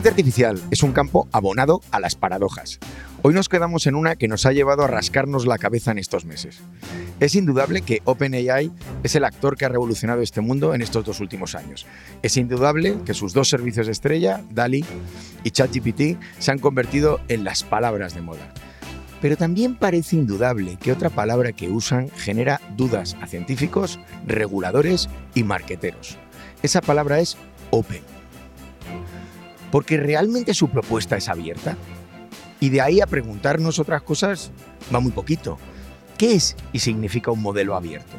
inteligencia artificial es un campo abonado a las paradojas. Hoy nos quedamos en una que nos ha llevado a rascarnos la cabeza en estos meses. Es indudable que OpenAI es el actor que ha revolucionado este mundo en estos dos últimos años. Es indudable que sus dos servicios de estrella, DALI y ChatGPT, se han convertido en las palabras de moda. Pero también parece indudable que otra palabra que usan genera dudas a científicos, reguladores y marqueteros. Esa palabra es Open. Porque realmente su propuesta es abierta. Y de ahí a preguntarnos otras cosas va muy poquito. ¿Qué es y significa un modelo abierto?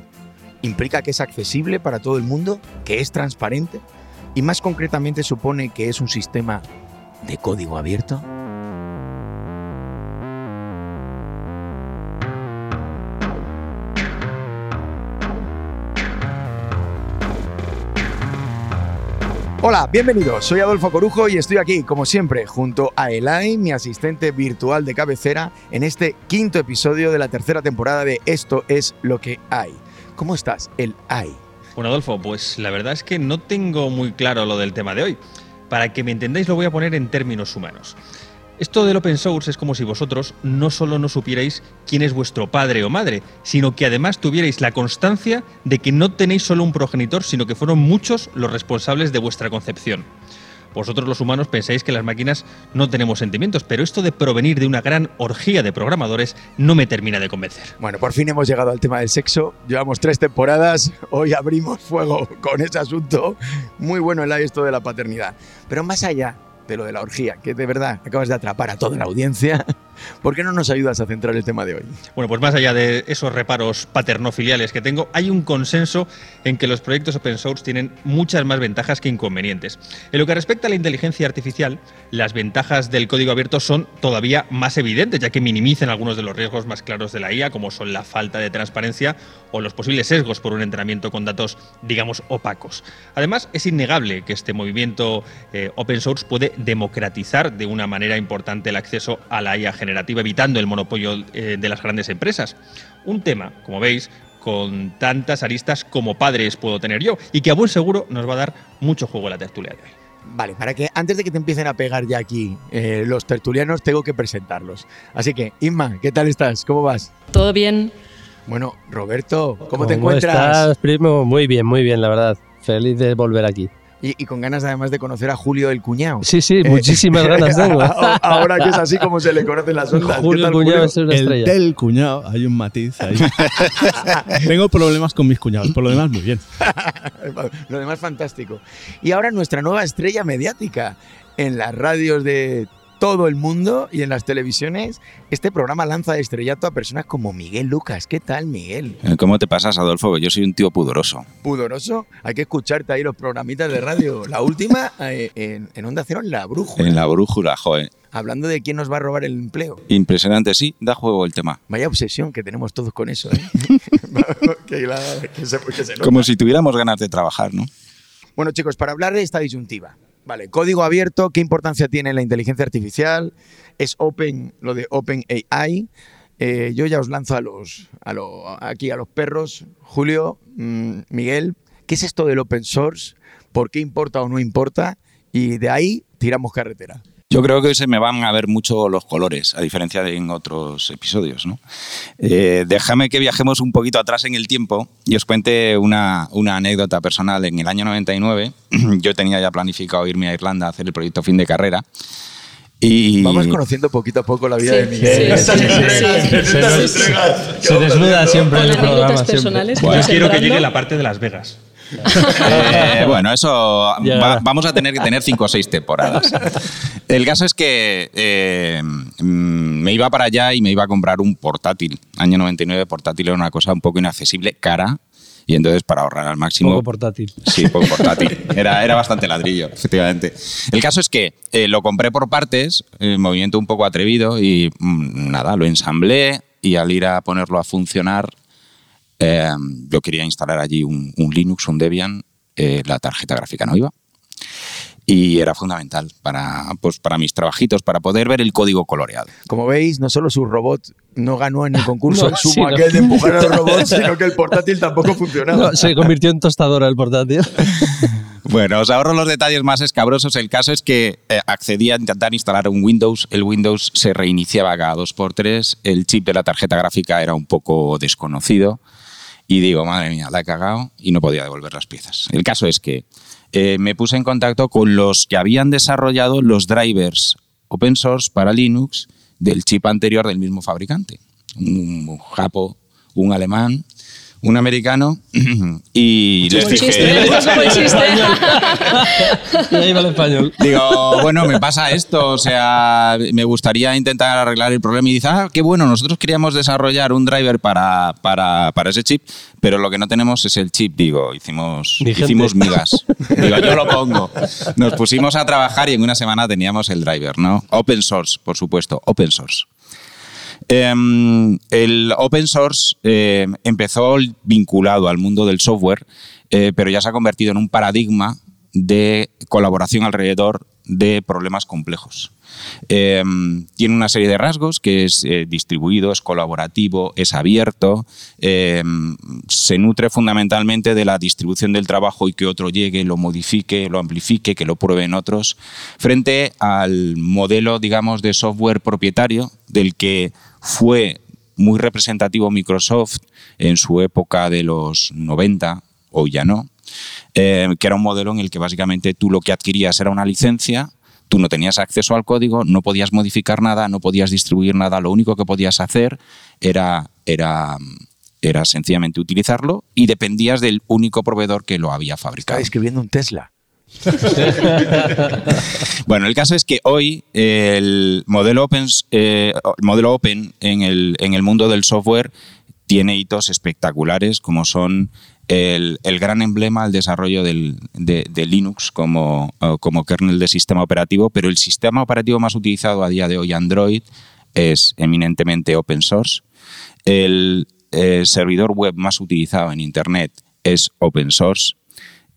¿Implica que es accesible para todo el mundo? ¿Que es transparente? ¿Y más concretamente supone que es un sistema de código abierto? Hola, bienvenidos. Soy Adolfo Corujo y estoy aquí, como siempre, junto a Elai, mi asistente virtual de cabecera, en este quinto episodio de la tercera temporada de Esto es lo que hay. ¿Cómo estás, el hay? Bueno, Adolfo, pues la verdad es que no tengo muy claro lo del tema de hoy. Para que me entendáis lo voy a poner en términos humanos. Esto del open source es como si vosotros no solo no supierais quién es vuestro padre o madre, sino que además tuvierais la constancia de que no tenéis solo un progenitor, sino que fueron muchos los responsables de vuestra concepción. Vosotros los humanos pensáis que las máquinas no tenemos sentimientos, pero esto de provenir de una gran orgía de programadores no me termina de convencer. Bueno, por fin hemos llegado al tema del sexo. Llevamos tres temporadas, hoy abrimos fuego con ese asunto. Muy bueno el esto de la paternidad. Pero más allá de lo de la orgía, que de verdad acabas de atrapar a toda la audiencia. ¿Por qué no nos ayudas a centrar el tema de hoy? Bueno, pues más allá de esos reparos paternofiliales que tengo, hay un consenso en que los proyectos open source tienen muchas más ventajas que inconvenientes. En lo que respecta a la inteligencia artificial, las ventajas del código abierto son todavía más evidentes, ya que minimizan algunos de los riesgos más claros de la IA, como son la falta de transparencia o los posibles sesgos por un entrenamiento con datos, digamos, opacos. Además, es innegable que este movimiento eh, open source puede democratizar de una manera importante el acceso a la IA generativa, evitando el monopolio eh, de las grandes empresas. Un tema, como veis, con tantas aristas como padres puedo tener yo y que a buen seguro nos va a dar mucho juego la tertulia de hoy. Vale, para que antes de que te empiecen a pegar ya aquí eh, los tertulianos, tengo que presentarlos. Así que, Inma, ¿qué tal estás? ¿Cómo vas? Todo bien. Bueno, Roberto, ¿cómo, te encuentras? Estás, primo? Muy bien, muy bien, la verdad. Feliz de volver aquí. Y, con ganas además de conocer a Julio el cuñado. Sí, sí, muchísimas ganas tengo. Ahora que es así como se le conocen las ondas. Julio el cuñado es una estrella. El del cuñado, hay un matiz ahí. tengo problemas con mis cuñados, por lo demás muy bien. lo demás fantástico. Y ahora nuestra nueva estrella mediática en las radios de todo el mundo y en las televisiones, este programa lanza de estrellato a personas como Miguel Lucas. ¿Qué tal, Miguel? Eh, ¿Cómo te pasas, Adolfo? Yo soy un tío pudoroso. ¿Pudoroso? Hay que escucharte ahí los programitas de radio. La última eh, en, Onda Cero, en La Brújula. En La Brújula, joder. Hablando de quién nos va a robar el empleo. Impresionante, sí, da juego el tema. Vaya obsesión que tenemos todos con eso, ¿eh? Como si tuviéramos ganas de trabajar, ¿no? Bueno, chicos, para hablar de esta disyuntiva, Vale, código abierto, ¿qué importancia tiene la inteligencia artificial? Es open, lo de OpenAI. Eh, yo ya os lanzo a los, a aquí a los perros. Julio, mm, Miguel, ¿qué es esto del open source? ¿Por qué importa o no importa? Y de ahí tiramos carretera. Yo creo que hoy se me van a ver mucho los colores, a diferencia de en otros episodios. ¿no? Eh, déjame que viajemos un poquito atrás en el tiempo y os cuente una, una, anécdota personal. En el año 99 yo tenía ya planificado irme a Irlanda a hacer el proyecto fin de carrera. Y... Vamos conociendo poquito a poco la vida de Miguel. Sí, se, desnuda siempre en el programa. Yo quiero que llegue la parte de Las Vegas. Eh, bueno, eso vamos a tener que tener cinco o seis temporadas. El caso es que eh, mm, me iba para allá y me iba a comprar un portátil. Año 99, portátil era una cosa un poco inaccesible, cara. Y entonces, para ahorrar al máximo. Poco portátil. Sí, poco portátil. Era, era bastante ladrillo, efectivamente. El caso es que eh, lo compré por partes, movimiento un poco atrevido, y mm, nada, lo ensamblé. Y al ir a ponerlo a funcionar, Em, yo quería instalar allí un, Linux, un Debian, eh, la tarjeta gráfica no iba. Y era fundamental para, pues, para mis trabajitos, para poder ver el código coloreado. Como veis, no solo su robot no ganó en el concurso no, sumo aquel de empujar a los robots, sino que el portátil tampoco funcionaba. se convirtió en tostadora el portátil. Bueno, os ahorro los detalles más escabrosos. El caso es que eh, accedí a intentar instalar un Windows. El Windows se reiniciaba cada dos por tres. El chip de la tarjeta gráfica era un poco desconocido. Y digo, madre mía, la he cagado y no podía devolver las piezas. El caso es que eh, me puse en contacto con los que habían desarrollado los drivers open source para Linux del chip anterior del mismo fabricante. Un japo, un alemán, un americano y les dije... chiste. Buen chiste. Y ahí va el español. Digo, bueno, me pasa esto, o sea, me gustaría intentar arreglar el problema y dice, ah, qué bueno, nosotros queríamos desarrollar un driver para, para, para ese chip, pero lo que no tenemos es el chip, digo, hicimos, Vigente. hicimos migas. Digo, yo lo pongo. Nos pusimos a trabajar y en una semana teníamos el driver, ¿no? Open source, por supuesto, open source. Em, el open source eh, empezó vinculado al mundo del software, eh, pero ya se ha convertido en un paradigma de colaboración alrededor de problemas complejos. Em, tiene una serie de rasgos que es eh, distribuido, es colaborativo, es abierto, em, se nutre fundamentalmente de la distribución del trabajo y que otro llegue, lo modifique, lo amplifique, que lo prueben otros, frente al modelo, digamos, de software propietario del que fue muy representativo Microsoft en su época de los 90, o ya no, eh, que era un modelo en el que básicamente tú lo que adquirías era una licencia, tú no tenías acceso al código, no podías modificar nada, no podías distribuir nada, lo único que podías hacer era, era, era sencillamente utilizarlo y dependías del único proveedor que lo había fabricado. Estaba escribiendo un Tesla. Bueno, el caso es que hoy el modelo open, eh, el modelo open en, el, en el mundo del software tiene hitos espectaculares como son el, gran emblema al desarrollo del- de, Linux como, eh, como kernel de sistema operativo, pero el sistema operativo más utilizado a día de hoy, Android, es eminentemente open source. El eh, servidor web más utilizado en Internet es open source.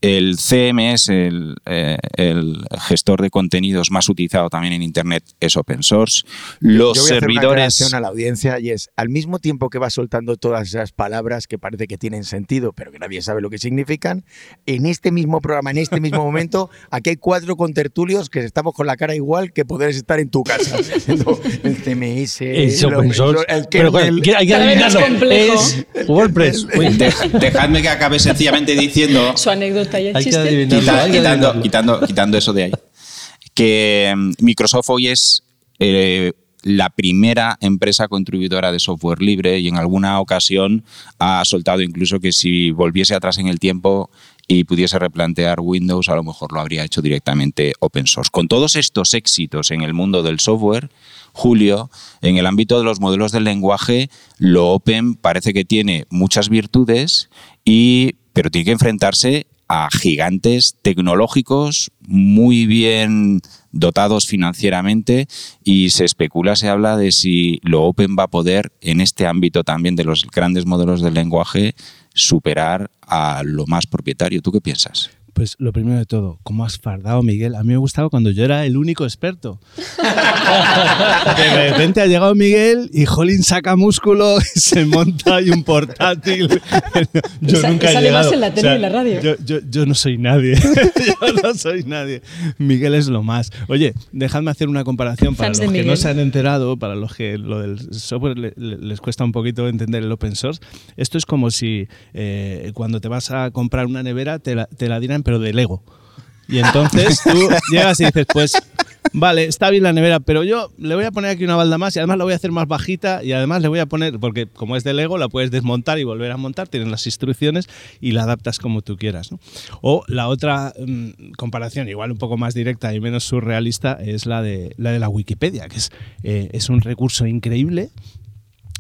El CMS, el, eh, el gestor de contenidos más utilizado también en Internet, es open source. Los Yo voy a hacer una servidores... a la audiencia y es, al mismo tiempo que va soltando todas esas palabras que parece que tienen sentido, pero que nadie sabe lo que significan, en este mismo programa, en este mismo momento, aquí hay cuatro contertulios que estamos con la cara igual que poder estar en tu casa. El CMS, Es el open source. el Pero kernel. ¿qué- hay que adivinarlo. Es WordPress. Dejadme que acabe sencillamente diciendo Su anécdota el hay chiste. Quita- quitando, quitando, quitando eso de ahí. Que mm, Microsoft hoy es eh, la primera empresa contribuidora de software libre y en alguna ocasión ha soltado incluso que si volviese atrás en el tiempo y pudiese replantear Windows, a lo mejor lo habría hecho directamente open source. Con todos estos éxitos en el mundo del software, Julio, en el ámbito de los modelos del lenguaje, lo open parece que tiene muchas virtudes, y, pero tiene que enfrentarse gigantes tecnológicos muy bien dotados financieramente y se especula, se habla de si lo Open va a poder en este ámbito también de los grandes modelos del lenguaje superar a lo más propietario. ¿Tú qué piensas? Pues lo primero de todo, ¿cómo has fardado, Miguel? A mí me gustaba cuando yo era el único experto. De repente ha llegado Miguel y Jolín saca músculo y se monta y un portátil. Yo Y sa- nunca y he sale llegado. más en la tele y en la radio. Yo, yo- yo no soy nadie. yo no soy nadie. Miguel es lo más. Oye, dejadme hacer una comparación para Fans los que no Miguel. se han enterado, para los que lo del software le- le- les cuesta un poquito entender el open source. Esto es como si eh, cuando te vas a comprar una nevera te la, te la dieran, pero de Lego. Y entonces tú llegas y dices, pues vale, está bien la nevera, pero yo le voy a poner aquí una balda más y además la voy a hacer más bajita y además le voy a poner, porque como es de Lego, la puedes desmontar y volver a montar, tienes las instrucciones y la adaptas como tú quieras. ¿no? O la otra mm, comparación, igual un poco más directa y menos surrealista, es la de la, de la Wikipedia, que es, eh, es un recurso increíble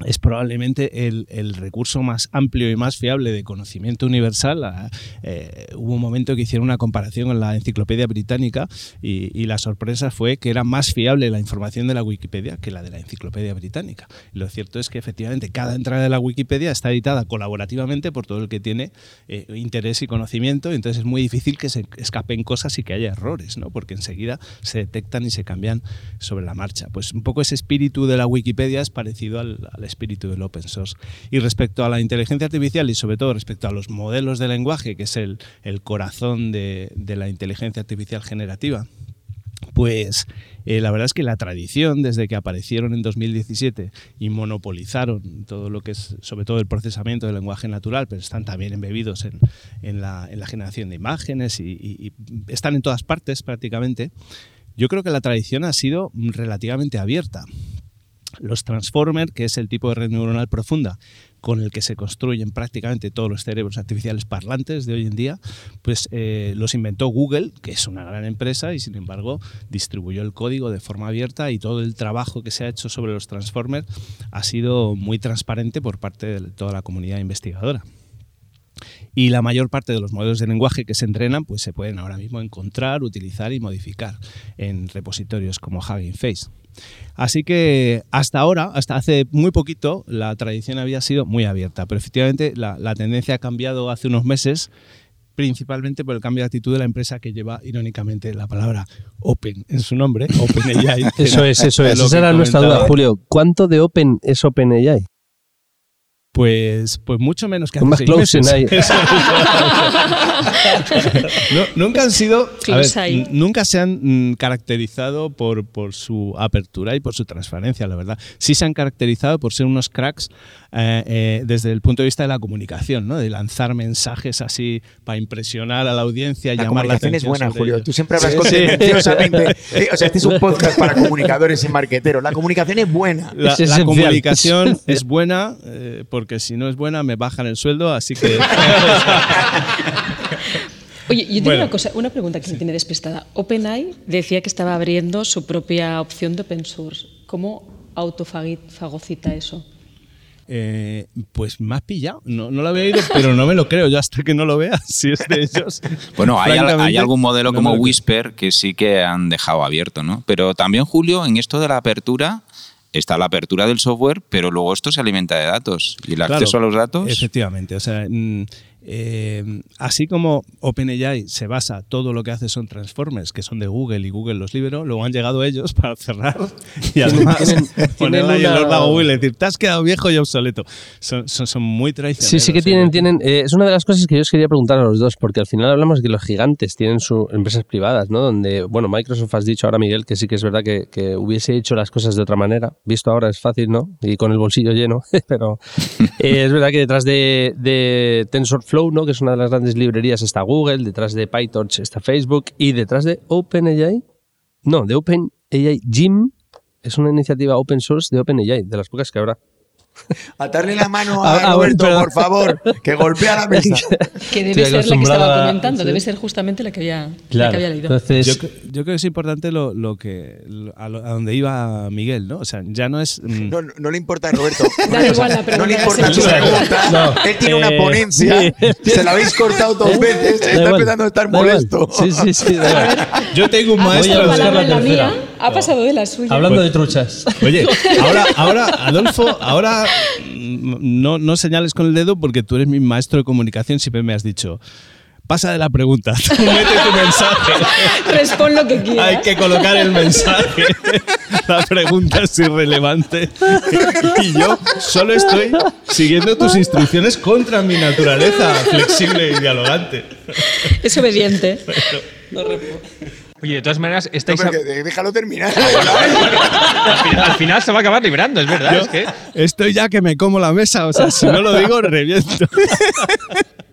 es probablemente el, el recurso más amplio y más fiable de conocimiento universal. Ah, eh, hubo un momento que hicieron una comparación con la enciclopedia británica y, y la sorpresa fue que era más fiable la información de la Wikipedia que la de la enciclopedia británica. Lo cierto es que efectivamente cada entrada de la Wikipedia está editada colaborativamente por todo el que tiene eh, interés y conocimiento, entonces es muy difícil que se escapen cosas y que haya errores, ¿no? porque enseguida se detectan y se cambian sobre la marcha. Pues un poco ese espíritu de la Wikipedia es parecido al al espíritu del open source. Y respecto a la inteligencia artificial y sobre todo respecto a los modelos de lenguaje, que es el, el corazón de, de la inteligencia artificial generativa, pues eh, la verdad es que la tradición, desde que aparecieron en 2017 y monopolizaron todo lo que es, sobre todo el procesamiento del lenguaje natural, pero están también embebidos en, en, la, en la, generación de imágenes y, y, y, están en todas partes prácticamente, yo creo que la tradición ha sido relativamente abierta. Los Transformers, que es el tipo de red neuronal profunda con el que se construyen prácticamente todos los cerebros artificiales parlantes de hoy en día, pues eh, los inventó Google, que es una gran empresa y sin embargo distribuyó el código de forma abierta y todo el trabajo que se ha hecho sobre los Transformers ha sido muy transparente por parte de toda la comunidad investigadora. Y la mayor parte de los modelos de lenguaje que se entrenan pues se pueden ahora mismo encontrar, utilizar y modificar en repositorios como Hugging Face. Así que hasta ahora, hasta hace muy poquito, la tradición había sido muy abierta, pero efectivamente la, la tendencia ha cambiado hace unos meses principalmente por el cambio de actitud de la empresa que lleva irónicamente la palabra Open en su nombre, OpenAI. eso es, eso es. Esa era nuestra duda, Julio. ¿Cuánto de Open es OpenAI? Pues, pues mucho menos que hace Más seis close meses. No, nunca han sido, a Close ver, nunca se han mm, caracterizado por, por su apertura y por su transparencia, la verdad. Sí se han caracterizado por ser unos cracks eh, eh, desde el punto de vista de la comunicación, ¿no? De lanzar mensajes así para impresionar a la audiencia, La llamar la comunicación es atención buena, Julio. ello. Tú siempre hablas Sí. Eh, O sea, este es un podcast para comunicadores y marqueteros. La comunicación es buena. La, Es la comunicación es buena, eh, porque si no es buena me bajan el sueldo, así que... Oye, yo tengo Bueno. una, cosa, una pregunta que me tiene despistada. OpenAI decía que estaba abriendo su propia opción de open source. ¿Cómo autofagocita eso? Eh, pues me has pillado. No, no lo había oído, pero no me lo creo. Yo hasta que no lo vea, si es de ellos. Bueno, hay, algún modelo no como. Whisper que sí que han dejado abierto, ¿no? Pero también, Julio, en esto de la apertura, está la apertura del software, pero luego esto se alimenta de datos. Y el Claro, acceso a los datos. Efectivamente. O sea, mm, eh, así como OpenAI se basa, todo lo que hace son transformers, que son de Google y Google los liberó, luego han llegado ellos para cerrar y además ponerle ahí una- órdago Google y decir, te has quedado viejo y obsoleto. Son, son, son muy traicioneros. Sí, sí que tienen, tienen eh, es una de las cosas que yo os quería preguntar a los dos, porque al final hablamos de que los gigantes tienen sus empresas privadas, ¿no? Donde, bueno, Microsoft has dicho ahora, Miguel, que sí que es verdad que, que hubiese hecho las cosas de otra manera. Visto ahora es fácil, ¿no? Y con el bolsillo lleno, pero eh, es verdad que detrás de, de TensorFlow, ¿no? Que es una de las grandes librerías, está Google, detrás de PyTorch está Facebook y detrás de OpenAI, no, de OpenAI Gym, es una iniciativa open source de OpenAI, de las pocas que habrá. Atarle la mano Ah, a ah, bueno, Roberto, por favor, que golpea la mesa. Que debe Estoy ser la que estaba comentando, sí. debe ser justamente la que había, la que había leído. Entonces, Yo, cre- yo creo que es importante lo, lo que lo- a, lo- a donde iba Miguel, ¿no? O sea, ya no es mm, No, no, no le importa a Roberto. Da Roberto, igual la no le importa su pregunta. No, Él tiene una eh, ponencia. sí. Se la habéis cortado dos veces. da Está igual, empezando a estar molesto. Sí, sí, sí. da igual. Yo tengo un maestro. Voy a buscar la tercera. ha pasado de la suya. Hablando de truchas. Oye, ahora, ahora, Adolfo, ahora no, no señales con el dedo porque tú eres mi maestro de comunicación, siempre me has dicho. Pasa de la pregunta, tú mete tu mensaje. Respon lo que quieras. Hay que colocar el mensaje. La pregunta es irrelevante. Y yo solo estoy siguiendo tus instrucciones contra mi naturaleza flexible y dialogante. Es obediente. Oye, de todas maneras, No, estáis pero a- que- déjalo terminar. al, final, al final se va a acabar librando, es verdad. Yo es que estoy ya que me como la mesa, o sea, si no lo digo, reviento.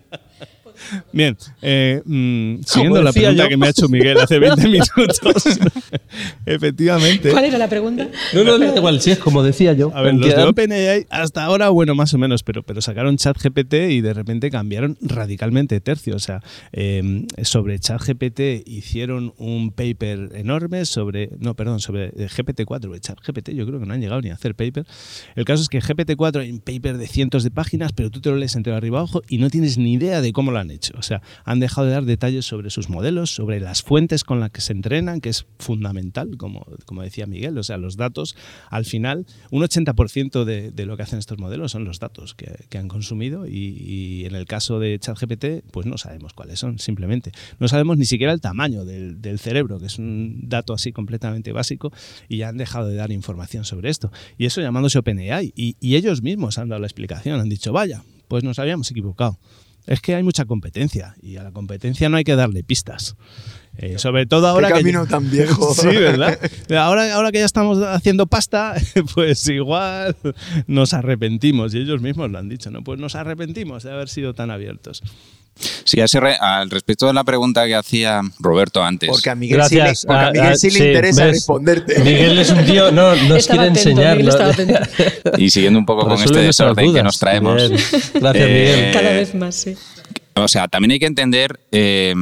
Bien, eh, mm, siguiendo la pregunta yo. que me ha hecho Miguel hace 20 minutos. Efectivamente. ¿Cuál era la pregunta? No, no, no, da igual, sí, es como decía yo. A ver, los de. OpenAI hasta ahora, bueno, más o menos, pero, pero sacaron ChatGPT y de repente cambiaron radicalmente de tercio. O sea, eh, sobre ChatGPT hicieron un paper enorme sobre, no, perdón, sobre eh, GPT-4. Sobre ChatGPT yo creo que no han llegado ni a hacer paper. El caso es que GPT-4 hay un paper de cientos de páginas, pero tú te lo lees entre arriba abajo y no tienes ni idea de cómo lo han O sea, han dejado de dar detalles sobre sus modelos, sobre las fuentes con las que se entrenan, que es fundamental, como, como decía Miguel. O sea, los datos, al final, un 80% de, de lo que hacen estos modelos son los datos que, que han consumido y, y, en el caso de ChatGPT, pues no sabemos cuáles son, simplemente. No sabemos ni siquiera el tamaño del, del cerebro, que es un dato así completamente básico, y ya han dejado de dar información sobre esto. Y eso llamándose OpenAI. Y, y ellos mismos han dado la explicación, han dicho, vaya, pues nos habíamos equivocado. Es que hay mucha competencia y a la competencia no hay que darle pistas. Eh, sobre todo ahora ¿Qué que camino tan viejo. Sí, ¿verdad? Ahora, ahora que ya estamos haciendo pasta, pues igual nos arrepentimos. Y ellos mismos lo han dicho, ¿no? Pues nos arrepentimos de haber sido tan abiertos. Sí, a ese re- al respecto de la pregunta que hacía Roberto antes. Porque a Miguel Gracias. sí le, porque a Ah, Miguel ah, sí le sí, interesa ¿ves? responderte. Miguel es un tío, no, nos Estaba quiere atento. Y siguiendo un poco con este desorden que nos traemos. Gracias, Eh, Miguel. Cada vez más, sí. O sea, también hay que entender eh,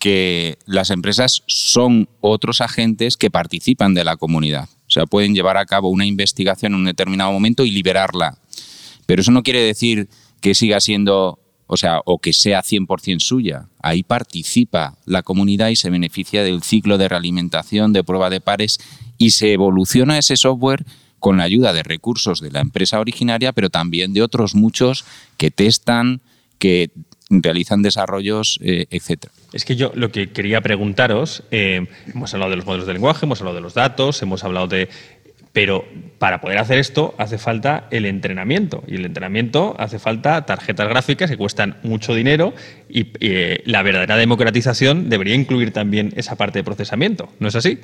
que las empresas son otros agentes que participan de la comunidad. O sea, pueden llevar a cabo una investigación en un determinado momento y liberarla. Pero eso no quiere decir que siga siendo, o sea, o que sea 100% suya. Ahí participa la comunidad y se beneficia del ciclo de realimentación, de prueba de pares y se evoluciona ese software con la ayuda de recursos de la empresa originaria, pero también de otros muchos que testan, que realizan desarrollos, eh, etcétera. Es que yo lo que quería preguntaros, eh, hemos hablado de los modelos de lenguaje, hemos hablado de los datos, hemos hablado de... Pero para poder hacer esto hace falta el entrenamiento. Y el entrenamiento hace falta tarjetas gráficas que cuestan mucho dinero y eh, la verdadera democratización debería incluir también esa parte de procesamiento. ¿No es así?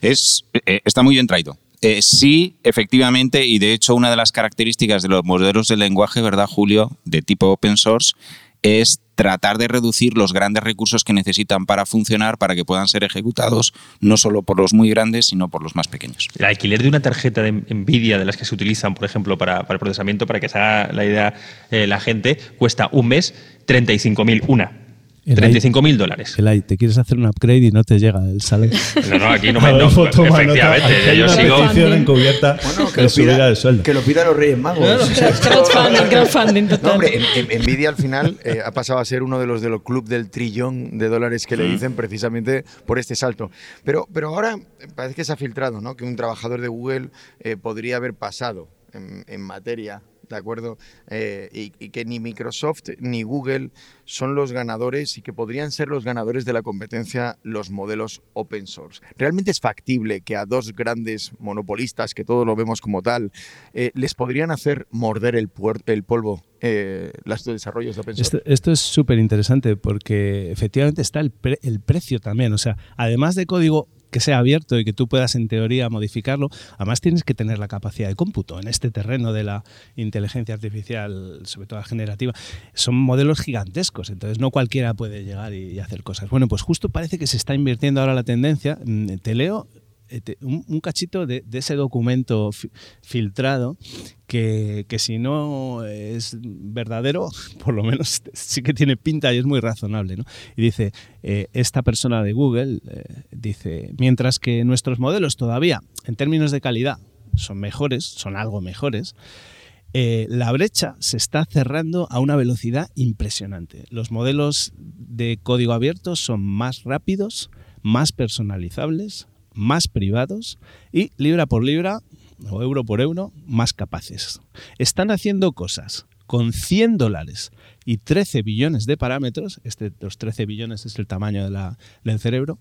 Es, eh, está muy bien traído. Eh, sí, efectivamente, y de hecho una de las características de los modelos de lenguaje, ¿verdad, Julio? De tipo open source, es tratar de reducir los grandes recursos que necesitan para funcionar, para que puedan ser ejecutados no solo por los muy grandes, sino por los más pequeños. El alquiler de una tarjeta de Nvidia de las que se utilizan, por ejemplo, para, para el procesamiento, para que se haga la idea eh, la gente, cuesta un mes 35.000 una. El 35.000 dólares. Te quieres hacer un upgrade y no te llega el salario. No, no, aquí no me. No, nota. efectivamente, yo sigo. encubierta Bueno, que lo, pida, del sueldo. que lo pida los Reyes Magos. Crowdfunding, crowdfunding total. No, hombre, en- en- Nvidia al final eh, ha pasado a ser uno de los de los club del trillón de dólares que le dicen precisamente por este salto. Pero, pero ahora parece que se ha filtrado, ¿no? Que un trabajador de Google eh, podría haber pasado en, en materia, ¿de acuerdo? Eh, y, que ni Microsoft ni Google son los ganadores y que podrían ser los ganadores de la competencia los modelos open source. ¿Realmente es factible que a dos grandes monopolistas, que todos lo vemos como tal, eh, les podrían hacer morder el, el polvo eh, los desarrollos de open source? Esto, esto es súper interesante porque efectivamente está el, pre- el precio también. O sea, además de código que sea abierto y que tú puedas en teoría modificarlo, además tienes que tener la capacidad de cómputo en este terreno de la inteligencia artificial, sobre todo la generativa. Son modelos gigantescos, entonces no cualquiera puede llegar y, y hacer cosas. Bueno, pues justo parece que se está invirtiendo ahora la tendencia. Mm, Te leo un, un cachito de, ese documento fi- filtrado que, que si no es verdadero, por lo menos sí que tiene pinta y es muy razonable. Y dice, eh, esta persona de Google eh, dice, mientras que nuestros modelos todavía, en términos de calidad, son mejores, son algo mejores, eh, la brecha se está cerrando a una velocidad impresionante. Los modelos de código abierto son más rápidos, más personalizables, más privados y libra por libra o euro por euro más capaces. Están haciendo cosas con 100 dólares y 13 billones de parámetros, este, los 13 billones es el tamaño de la- del cerebro,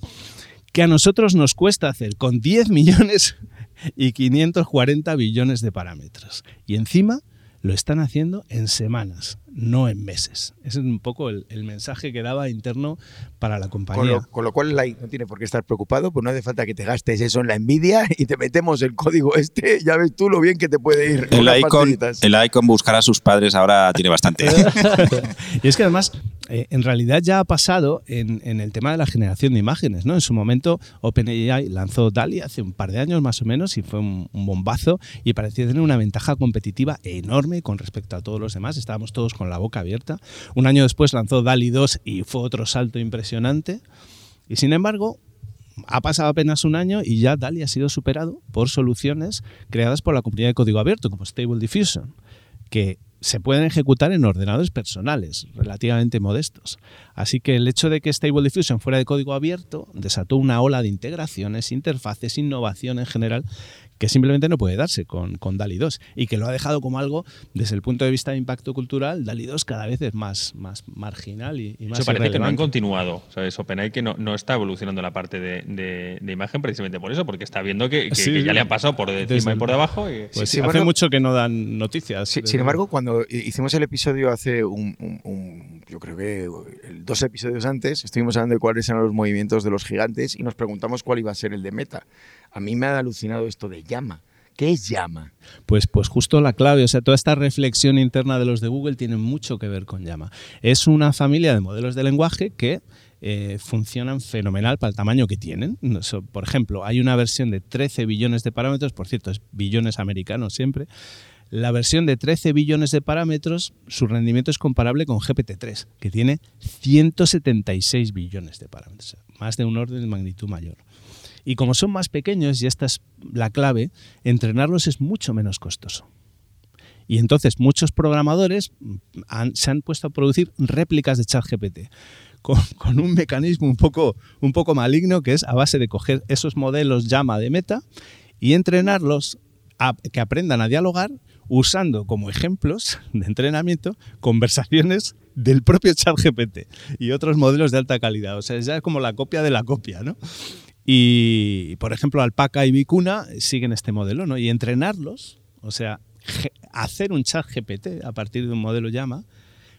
que a nosotros nos cuesta hacer con 10 millones y 540 billones de parámetros. Y encima lo están haciendo en semanas, no en meses. Ese es un poco el, el mensaje que daba interno para la Con compañía. lo, con lo cual la- no tiene por qué estar preocupado, pues no hace falta que te gastes eso en la envidia y te metemos el código este, ya ves tú lo bien que te puede ir. El icon, el icon buscar a sus padres ahora tiene bastante. y es que además, eh, en realidad ya ha pasado en, en el tema de la generación de imágenes. ¿no? En su momento, OpenAI lanzó DALI hace un par de años más o menos y fue un, un bombazo y parecía tener una ventaja competitiva enorme con respecto a todos los demás. Estábamos todos con la boca abierta. Un año después lanzó DALI 2 y fue otro salto impresionante. Y sin embargo, ha pasado apenas un año y ya DALI ha sido superado por soluciones creadas por la comunidad de código abierto, como Stable Diffusion, que se pueden ejecutar en ordenadores personales relativamente modestos. Así que el hecho de que Stable Diffusion fuera de código abierto desató una ola de integraciones, interfaces, innovación en general que simplemente no puede darse con, con DALI 2 y que lo ha dejado como algo, desde el punto de vista de impacto cultural, DALI 2 cada vez es más, más marginal y, y más Eso parece que no han continuado. ¿sabes? OpenAI que no, no está evolucionando la parte de, de- de imagen precisamente por eso, porque está viendo que, que- Sí, que ya le han pasado por encima y por debajo. y- Pues Sí, hace bueno, mucho que no dan noticias. Sí, sin embargo, cuando hicimos el episodio hace un, un- un- yo creo que dos episodios antes, estuvimos hablando de cuáles eran los movimientos de los gigantes y nos preguntamos cuál iba a ser el de Meta. A mí me ha alucinado esto de llama. ¿Qué es llama? Pues, pues justo la clave, o sea, toda esta reflexión interna de los de Google tiene mucho que ver con Llama. Es una familia de modelos de lenguaje que eh, funcionan fenomenal para el tamaño que tienen. Por ejemplo, hay una versión de 13 billones de parámetros, por cierto, es billones americanos siempre. La versión de 13 billones de parámetros, su rendimiento es comparable con GPT-3, que tiene 176 billones de parámetros, más de un orden de magnitud mayor. Y como son más pequeños, y esta es la clave, entrenarlos es mucho menos costoso. Y entonces muchos programadores se han puesto a producir réplicas de ChatGPT con, con un mecanismo un poco, un poco maligno que es a base de coger esos modelos llama de meta y entrenarlos a que aprendan a dialogar usando como ejemplos de entrenamiento conversaciones del propio ChatGPT y otros modelos de alta calidad. O sea, es ya como la copia de la copia, ¿no? Y, por ejemplo, Alpaca y Vicuna siguen este modelo, ¿no? Y entrenarlos, o sea, hacer un chat GPT a partir de un modelo llama,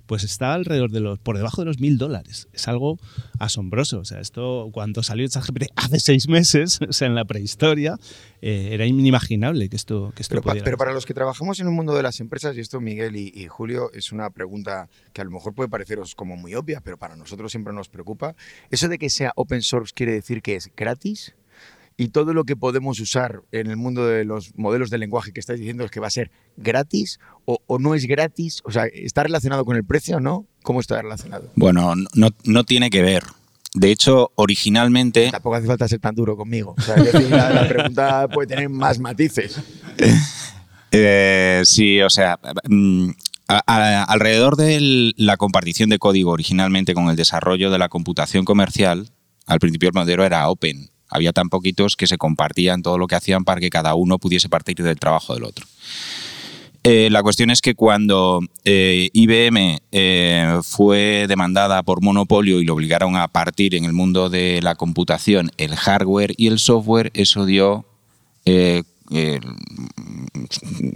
pues está alrededor de los, por debajo de los mil dólares. Es algo asombroso. O sea, esto cuando salió ChatGPT hace seis meses, o sea, en la prehistoria, eh, era inimaginable que esto, que esto Pero, pa- pero para los que trabajamos en el mundo de las empresas, y esto Miguel y, y Julio, es una pregunta que a lo mejor puede pareceros como muy obvia, pero para nosotros siempre nos preocupa. ¿Eso de que sea open source quiere decir que es gratis? Y todo lo que podemos usar en el mundo de los modelos de lenguaje que estáis diciendo es que va a ser gratis o, o no es gratis. O sea, ¿está relacionado con el precio o no? ¿Cómo está relacionado? Bueno, no, no tiene que ver. De hecho, originalmente Tampoco hace falta ser tan duro conmigo. O sea, la, la pregunta puede tener más matices. Eh, sí, o sea, mm, a- a- alrededor de la compartición de código originalmente con el desarrollo de la computación comercial, al principio el modelo era open. Había tan poquitos que se compartían todo lo que hacían para que cada uno pudiese partir del trabajo del otro. Eh, la cuestión es que cuando eh, IBM eh, fue demandada por monopolio y lo obligaron a partir en el mundo de la computación el hardware y el software, eso dio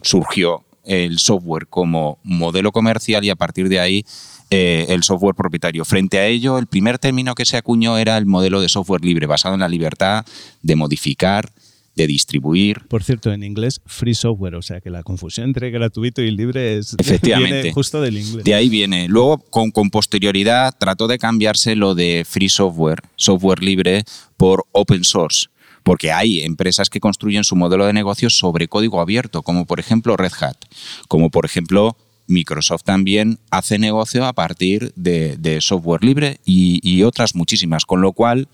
surgió el software como modelo comercial y a partir de ahí eh, el software propietario. Frente a ello, el primer término que se acuñó era el modelo de software libre, basado en la libertad de modificar, de distribuir. Por cierto, en inglés, free software, o sea que la confusión entre gratuito y libre es Efectivamente. viene justo del inglés. De ahí viene. Luego, con, con posterioridad, trató de cambiarse lo de free software, software libre, por open source. Porque hay empresas que construyen su modelo de negocio sobre código abierto, como por ejemplo Red Hat, como por ejemplo Microsoft también hace negocio a partir de, software libre y, y otras muchísimas. Con lo cual,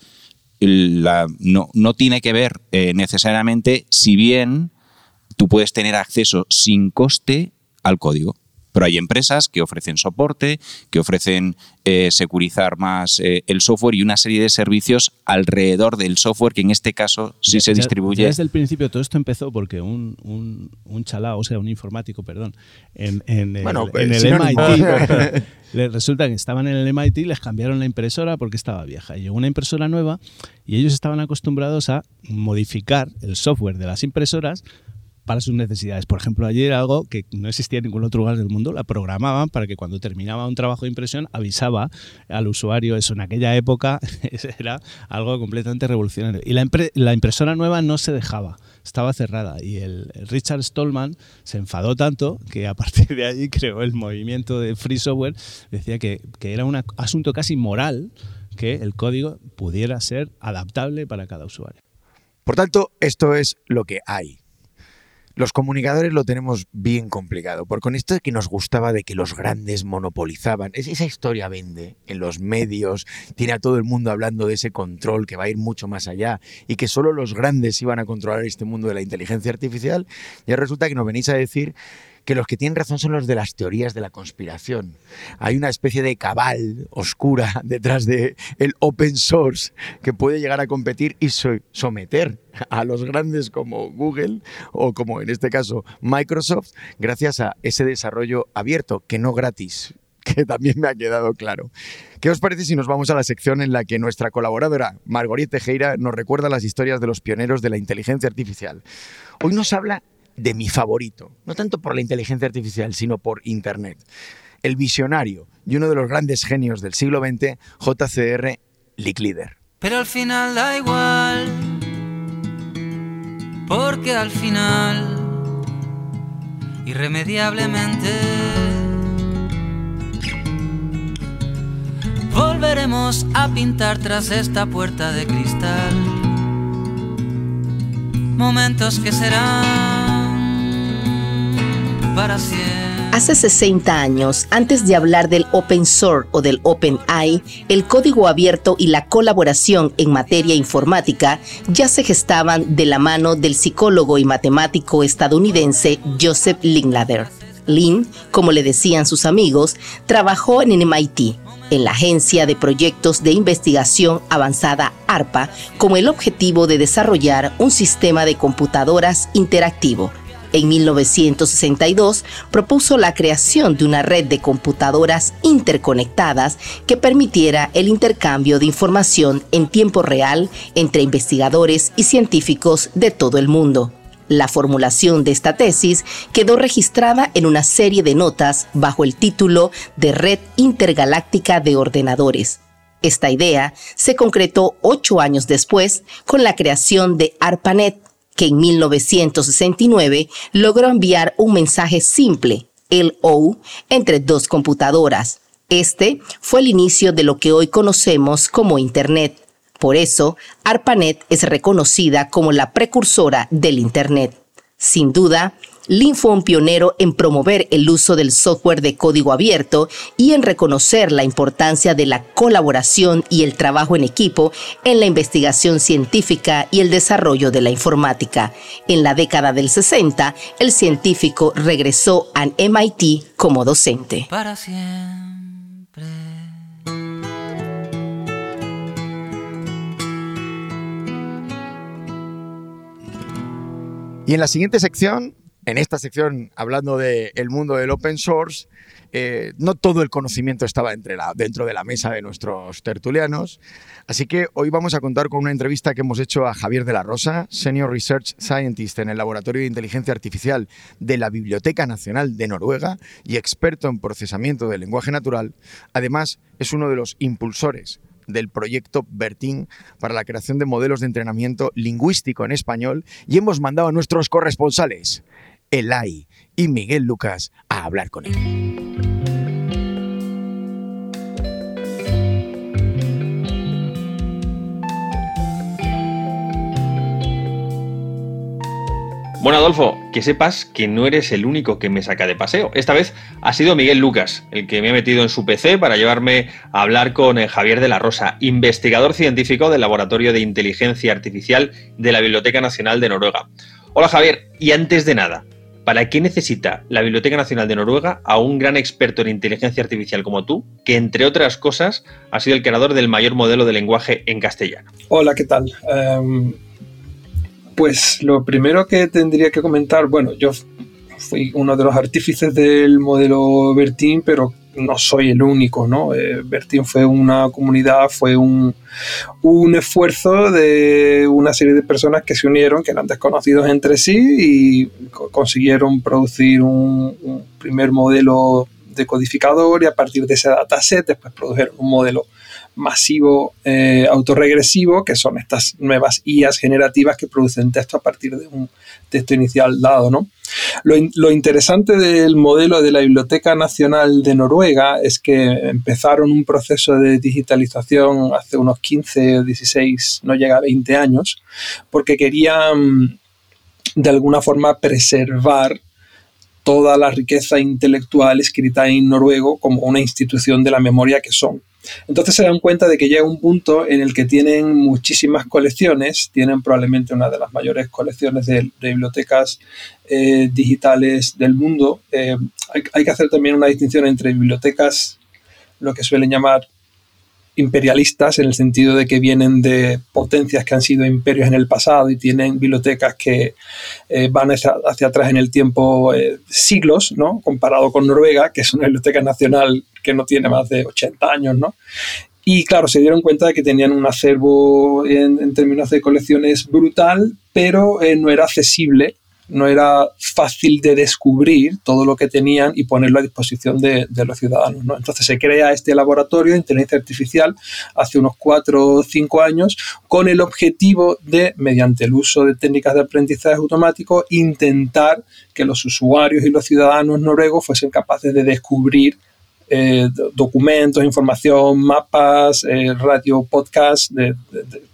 la- no, no tiene que ver eh, necesariamente si bien tú puedes tener acceso sin coste al código. Pero hay empresas que ofrecen soporte, que ofrecen eh, securizar más eh, el software y una serie de servicios alrededor del software que en este caso sí Ya- se distribuye. ya desde el principio todo esto empezó porque un, un, un chalao, o sea, un informático, perdón, en, en el, Bueno, en el. MIT, le resulta que estaban en el MIT, les cambiaron la impresora porque estaba vieja. Y llegó una impresora nueva y ellos estaban acostumbrados a modificar el software de las impresoras para sus necesidades. Por ejemplo, ayer algo que no existía en ningún otro lugar del mundo, la programaban para que cuando terminaba un trabajo de impresión avisaba al usuario. Eso en aquella época era algo completamente revolucionario. Y la, impre- la impresora nueva no se dejaba, estaba cerrada. Y el, Richard Stallman se enfadó tanto que a partir de ahí creó el movimiento de Free Software. Decía que era un asunto casi moral que el código pudiera ser adaptable para cada usuario. Por tanto, esto es lo que hay. Los comunicadores lo tenemos bien complicado, porque con esto de que nos gustaba de que los grandes monopolizaban, es- esa historia vende en los medios, tiene a todo el mundo hablando de ese control que va a ir mucho más allá y que solo los grandes iban a controlar este mundo de la inteligencia artificial, y resulta que nos venís a decir que los que tienen razón son los de las teorías de la conspiración. Hay una especie de cabal oscura detrás de el open source que puede llegar a competir y someter a los grandes como Google o como en este caso Microsoft gracias a ese desarrollo abierto, que no gratis, que también me ha quedado claro. ¿Qué os parece si nos vamos a la sección en la que nuestra colaboradora, Margorit Tejera, nos recuerda las historias de los pioneros de la inteligencia artificial? Hoy nos habla de mi favorito, no tanto por la inteligencia artificial, sino por Internet. El visionario y uno de los grandes genios del siglo XX, JCR Licklider. Pero al final da igual, porque al final, irremediablemente, volveremos a pintar tras esta puerta de cristal momentos que serán Hace 60 años, antes de hablar del open source o del open AI, el código abierto y la colaboración en materia informática ya se gestaban de la mano del psicólogo y matemático estadounidense Joseph Linklater. Lin, como le decían sus amigos, trabajó en MIT, en la Agencia de Proyectos de Investigación Avanzada ARPA, con el objetivo de desarrollar un sistema de computadoras interactivo en 1962 propuso la creación de una red de computadoras interconectadas que permitiera el intercambio de información en tiempo real entre investigadores y científicos de todo el mundo. La formulación de esta tesis quedó registrada en una serie de notas bajo el título de Red Intergaláctica de Ordenadores. Esta idea se concretó ocho años después con la creación de ARPANET, que en 1969 logró enviar un mensaje simple, el O, entre dos computadoras. Este fue el inicio de lo que hoy conocemos como Internet. Por eso, ARPANET es reconocida como la precursora del Internet. Sin duda, Lin fue un pionero en promover el uso del software de código abierto y en reconocer la importancia de la colaboración y el trabajo en equipo en la investigación científica y el desarrollo de la informática. En la década del 60, el científico regresó a MIT como docente. Para siempre. Y en la siguiente sección en esta sección, hablando del mundo del open source, eh, no todo el conocimiento estaba dentro de la mesa de nuestros tertulianos. Así que hoy vamos a contar con una entrevista que hemos hecho a Javier de la Rosa, Senior Research Scientist en el Laboratorio de Inteligencia Artificial de la Biblioteca Nacional de Noruega y experto en procesamiento del lenguaje natural. Además, es uno de los impulsores del proyecto Bertín para la creación de modelos de entrenamiento lingüístico en español y hemos mandado a nuestros corresponsales Elai y Miguel Lucas a hablar con él. Bueno, Adolfo, que sepas que no eres el único que me saca de paseo. Esta vez ha sido Miguel Lucas, el que me ha metido en su PC para llevarme a hablar con eh, Javier de la Rosa, investigador científico del Laboratorio de Inteligencia Artificial de la Biblioteca Nacional de Noruega. Hola Javier, y antes de nada, ¿Para qué necesita la Biblioteca Nacional de Noruega a un gran experto en inteligencia artificial como tú, que entre otras cosas ha sido el creador del mayor modelo de lenguaje en castellano? Hola, ¿qué tal? Em, pues lo primero que tendría que comentar, bueno, yo fui uno de los artífices del modelo Bertin, pero no soy el único, ¿no? Eh, Bertin fue una comunidad, fue un, esfuerzo de una serie de personas que se unieron, que eran desconocidos entre sí y consiguieron producir un, un primer modelo de codificador y a partir de ese dataset después produjeron un modelo masivo eh, autorregresivo, que son estas nuevas IAs generativas que producen texto a partir de un texto inicial dado. ¿no? Lo, interesante del modelo de la Biblioteca Nacional de Noruega es que empezaron un proceso de digitalización hace unos 15 o 16, no llega a 20 años, porque querían de alguna forma preservar toda la riqueza intelectual escrita en noruego como una institución de la memoria que son. Entonces se dan cuenta de que llega un punto en el que tienen muchísimas colecciones, tienen probablemente una de las mayores colecciones de, bibliotecas eh, digitales del mundo. Eh, hay, hay, que hacer también una distinción entre bibliotecas, lo que suelen llamar imperialistas en el sentido de que vienen de potencias que han sido imperios en el pasado y tienen bibliotecas que eh, van hacia, atrás en el tiempo eh, siglos, ¿no? Comparado con Noruega, que es una biblioteca nacional que no tiene más de 80 años, ¿no? Y claro, se dieron cuenta de que tenían un acervo en, términos de colecciones brutal, pero eh, no era accesible no era fácil de descubrir todo lo que tenían y ponerlo a disposición de, los ciudadanos. ¿no? Entonces se crea este laboratorio de inteligencia artificial hace unos cuatro o cinco años con el objetivo de, mediante el uso de técnicas de aprendizaje automático, intentar que los usuarios y los ciudadanos noruegos fuesen capaces de descubrir eh, documentos, información, mapas, eh, radio, podcast,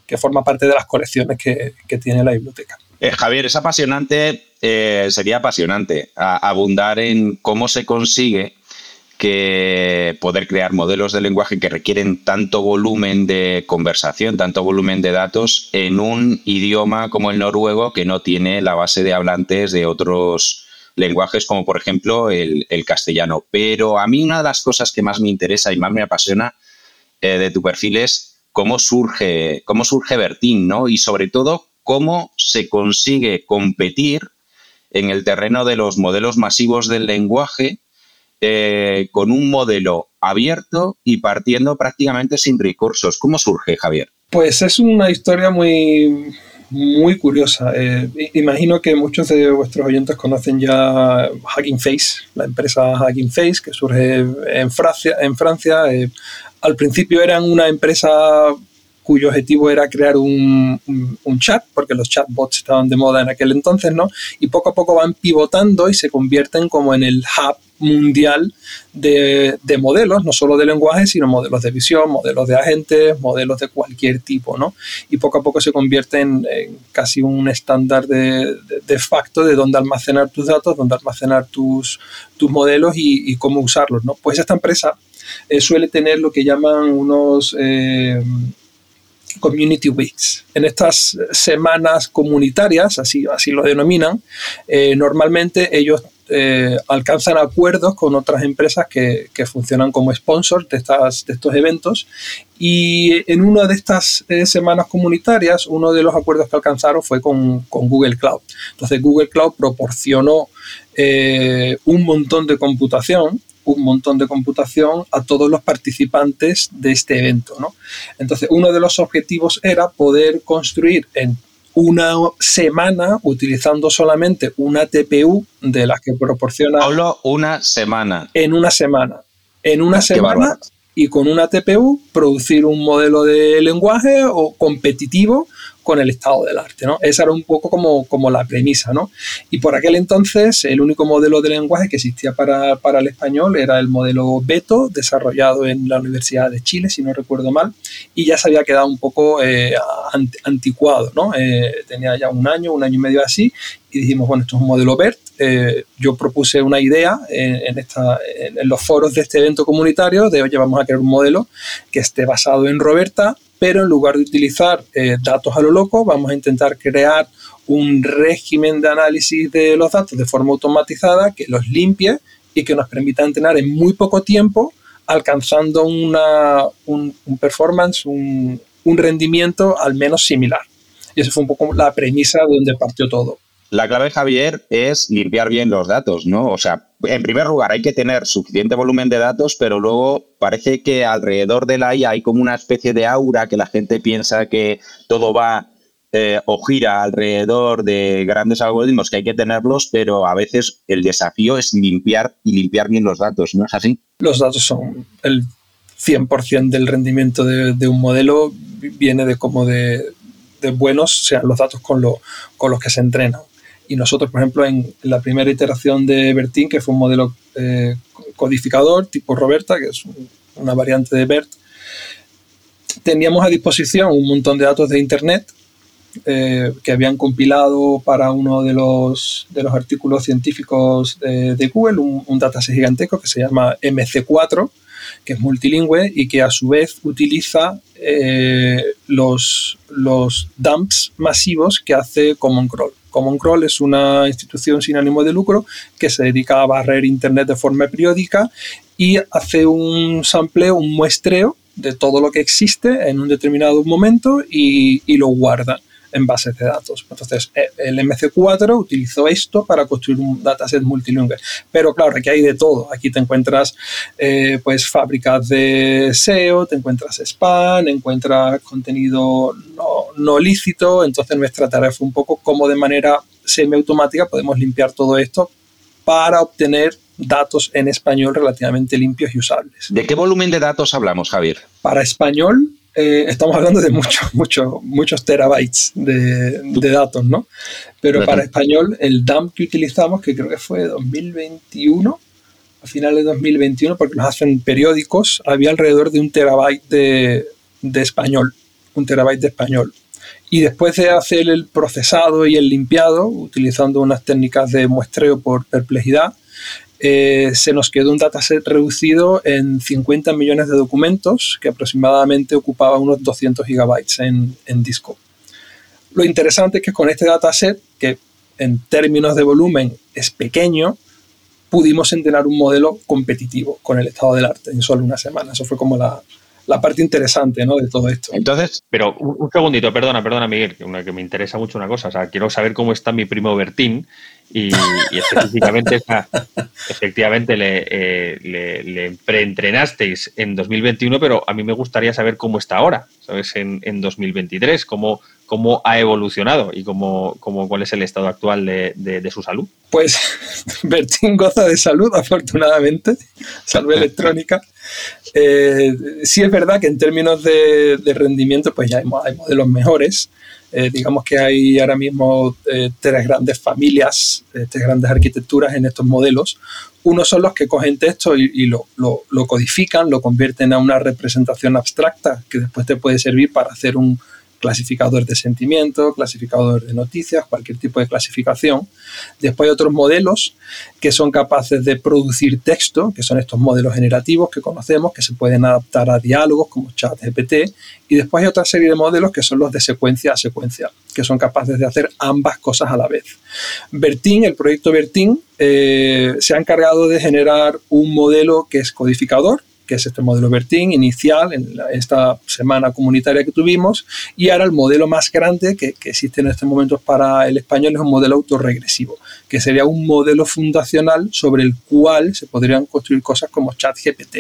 que forma parte de las colecciones que tiene la biblioteca. Eh, Javier, es apasionante, eh, sería apasionante abundar en cómo se consigue que poder crear modelos de lenguaje que requieren tanto volumen de conversación, tanto volumen de datos en un idioma como el noruego que no tiene la base de hablantes de otros lenguajes como por ejemplo el, castellano. Pero a mí una de las cosas que más me interesa y más me apasiona eh, de tu perfil es cómo surge, cómo surge Bertín, ¿no? Y sobre todo cómo se consigue competir en el terreno de los modelos masivos del lenguaje eh, con un modelo abierto y partiendo prácticamente sin recursos. ¿Cómo surge, Javier? Pues es una historia muy, muy curiosa. Eh, imagino que muchos de vuestros oyentes conocen ya Hugging Face, la empresa Hugging Face, que surge en Francia. En Francia. Eh, al principio eran una empresa cuyo objetivo era crear un, chat, porque los chatbots estaban de moda en aquel entonces, ¿no? Y poco a poco van pivotando y se convierten como en el hub mundial de, modelos, no solo de lenguaje, sino modelos de visión, modelos de agentes, modelos de cualquier tipo, ¿no? Y poco a poco se convierten en, casi un estándar de, facto de dónde almacenar tus datos, dónde almacenar tus, tus modelos y, cómo usarlos, ¿no? Pues esta empresa eh, suele tener lo que llaman unos... Eh, Community Weeks. En estas semanas comunitarias, así, así lo denominan, eh, normalmente ellos eh, alcanzan acuerdos con otras empresas que, funcionan como sponsors de, estas, de estos eventos y en una de estas eh, semanas comunitarias uno de los acuerdos que alcanzaron fue con, con Google Cloud. Entonces Google Cloud proporcionó un montón de computación un montón de computación a todos los participantes de este evento. ¿no? Entonces, uno de los objetivos era poder construir en una semana utilizando solamente una TPU de las que proporciona. Solo una semana. En una semana. En una semana y con una TPU producir un modelo de lenguaje o competitivo con el estado del arte, ¿no? Esa era un poco como, como la premisa, ¿no? Y por aquel entonces el único modelo de lenguaje que existía para, el español era el modelo Beto, desarrollado en la Universidad de Chile, si no recuerdo mal, y ya se había quedado un poco eh, anticuado, ¿no? Eh, tenía ya un año, un año y medio así, y dijimos, bueno, esto es un modelo BERT. Eh, yo propuse una idea en, esta, en, los foros de este evento comunitario de, oye, vamos a crear un modelo que esté basado en Roberta, pero en lugar de utilizar eh, datos a lo loco, vamos a intentar crear un régimen de análisis de los datos de forma automatizada que los limpie y que nos permita entrenar en muy poco tiempo, alcanzando una, un, performance, un, un rendimiento al menos similar. Y esa fue un poco la premisa de donde partió todo. La clave, Javier, es limpiar bien los datos, ¿no? O sea, en primer lugar, hay que tener suficiente volumen de datos, pero luego parece que alrededor de la hay como una especie de aura que la gente piensa que todo va eh, o gira alrededor de grandes algoritmos que hay que tenerlos, pero a veces el desafío es limpiar y limpiar bien los datos, ¿no es así? Los datos son el 100% del rendimiento de, un modelo, viene de cómo de, buenos sean los datos con, con los que se entrenan. Y nosotros, por ejemplo, en la primera iteración de Bertin, que fue un modelo eh, codificador tipo Roberta, que es una variante de BERT, teníamos a disposición un montón de datos de Internet eh, que habían compilado para uno de los, de los artículos científicos de, Google, un, un dataset gigantesco que se llama MC4, que es multilingüe y que a su vez utiliza eh, los, los dumps masivos que hace Common Crawl. Common Crawl es una institución sin ánimo de lucro que se dedica a barrer Internet de forma periódica y hace un sampleo, un muestreo de todo lo que existe en un determinado momento y, y lo guarda en bases de datos. Entonces, eh, el MC4 utilizó esto para construir un dataset multilingüe. Pero claro, aquí hay de todo. Aquí te encuentras eh, pues fábricas de SEO, te encuentras spam, encuentras contenido no, no lícito. Entonces, nuestra tarea fue un poco cómo de manera semiautomática podemos limpiar todo esto para obtener datos en español relativamente limpios y usables. ¿De qué volumen de datos hablamos, Javier? Para español, eh, estamos hablando de muchos, muchos, muchos terabytes de, de, datos, ¿no? Pero para español, el dump que utilizamos, que creo que fue 2021, a finales de 2021, porque los hacen periódicos, había alrededor de un terabyte de, de español, un terabyte de español. Y después de hacer el procesado y el limpiado, utilizando unas técnicas de muestreo por perplejidad, eh, se nos quedó un dataset reducido en 50 millones de documentos que aproximadamente ocupaba unos 200 gigabytes en, en disco. Lo interesante es que con este dataset, que en términos de volumen es pequeño, pudimos entrenar un modelo competitivo con el estado del arte en solo una semana. Eso fue como la, la parte interesante ¿no? de todo esto. Entonces, pero un, un segundito, perdona, perdona, Miguel, que, una, que, me interesa mucho una cosa. O sea, quiero saber cómo está mi primo Bertín y, y específicamente, efectivamente, le, eh, le, le, preentrenasteis en 2021, pero a mí me gustaría saber cómo está ahora, ¿sabes? En, en 2023, cómo, cómo ha evolucionado y cómo, cómo, cuál es el estado actual de, de, de su salud. Pues Bertín goza de salud, afortunadamente, salud electrónica. Eh, sí es verdad que en términos de, de rendimiento, pues ya hay, hay modelos mejores. Eh, digamos que hay ahora mismo eh, tres grandes familias, eh, tres grandes arquitecturas en estos modelos. Unos son los que cogen texto y, y lo, lo, lo, codifican, lo convierten a una representación abstracta que después te puede servir para hacer un clasificador de sentimiento, clasificador de noticias, cualquier tipo de clasificación. Después hay otros modelos que son capaces de producir texto, que son estos modelos generativos que conocemos, que se pueden adaptar a diálogos como ChatGPT. Y después hay otra serie de modelos que son los de secuencia a secuencia, que son capaces de hacer ambas cosas a la vez. Bertin, el proyecto Bertin, eh, se ha encargado de generar un modelo que es codificador, que es este modelo Bertin inicial en la, esta semana comunitaria que tuvimos, y ahora el modelo más grande que, que, existe en estos momentos para el español es un modelo autorregresivo, que sería un modelo fundacional sobre el cual se podrían construir cosas como ChatGPT.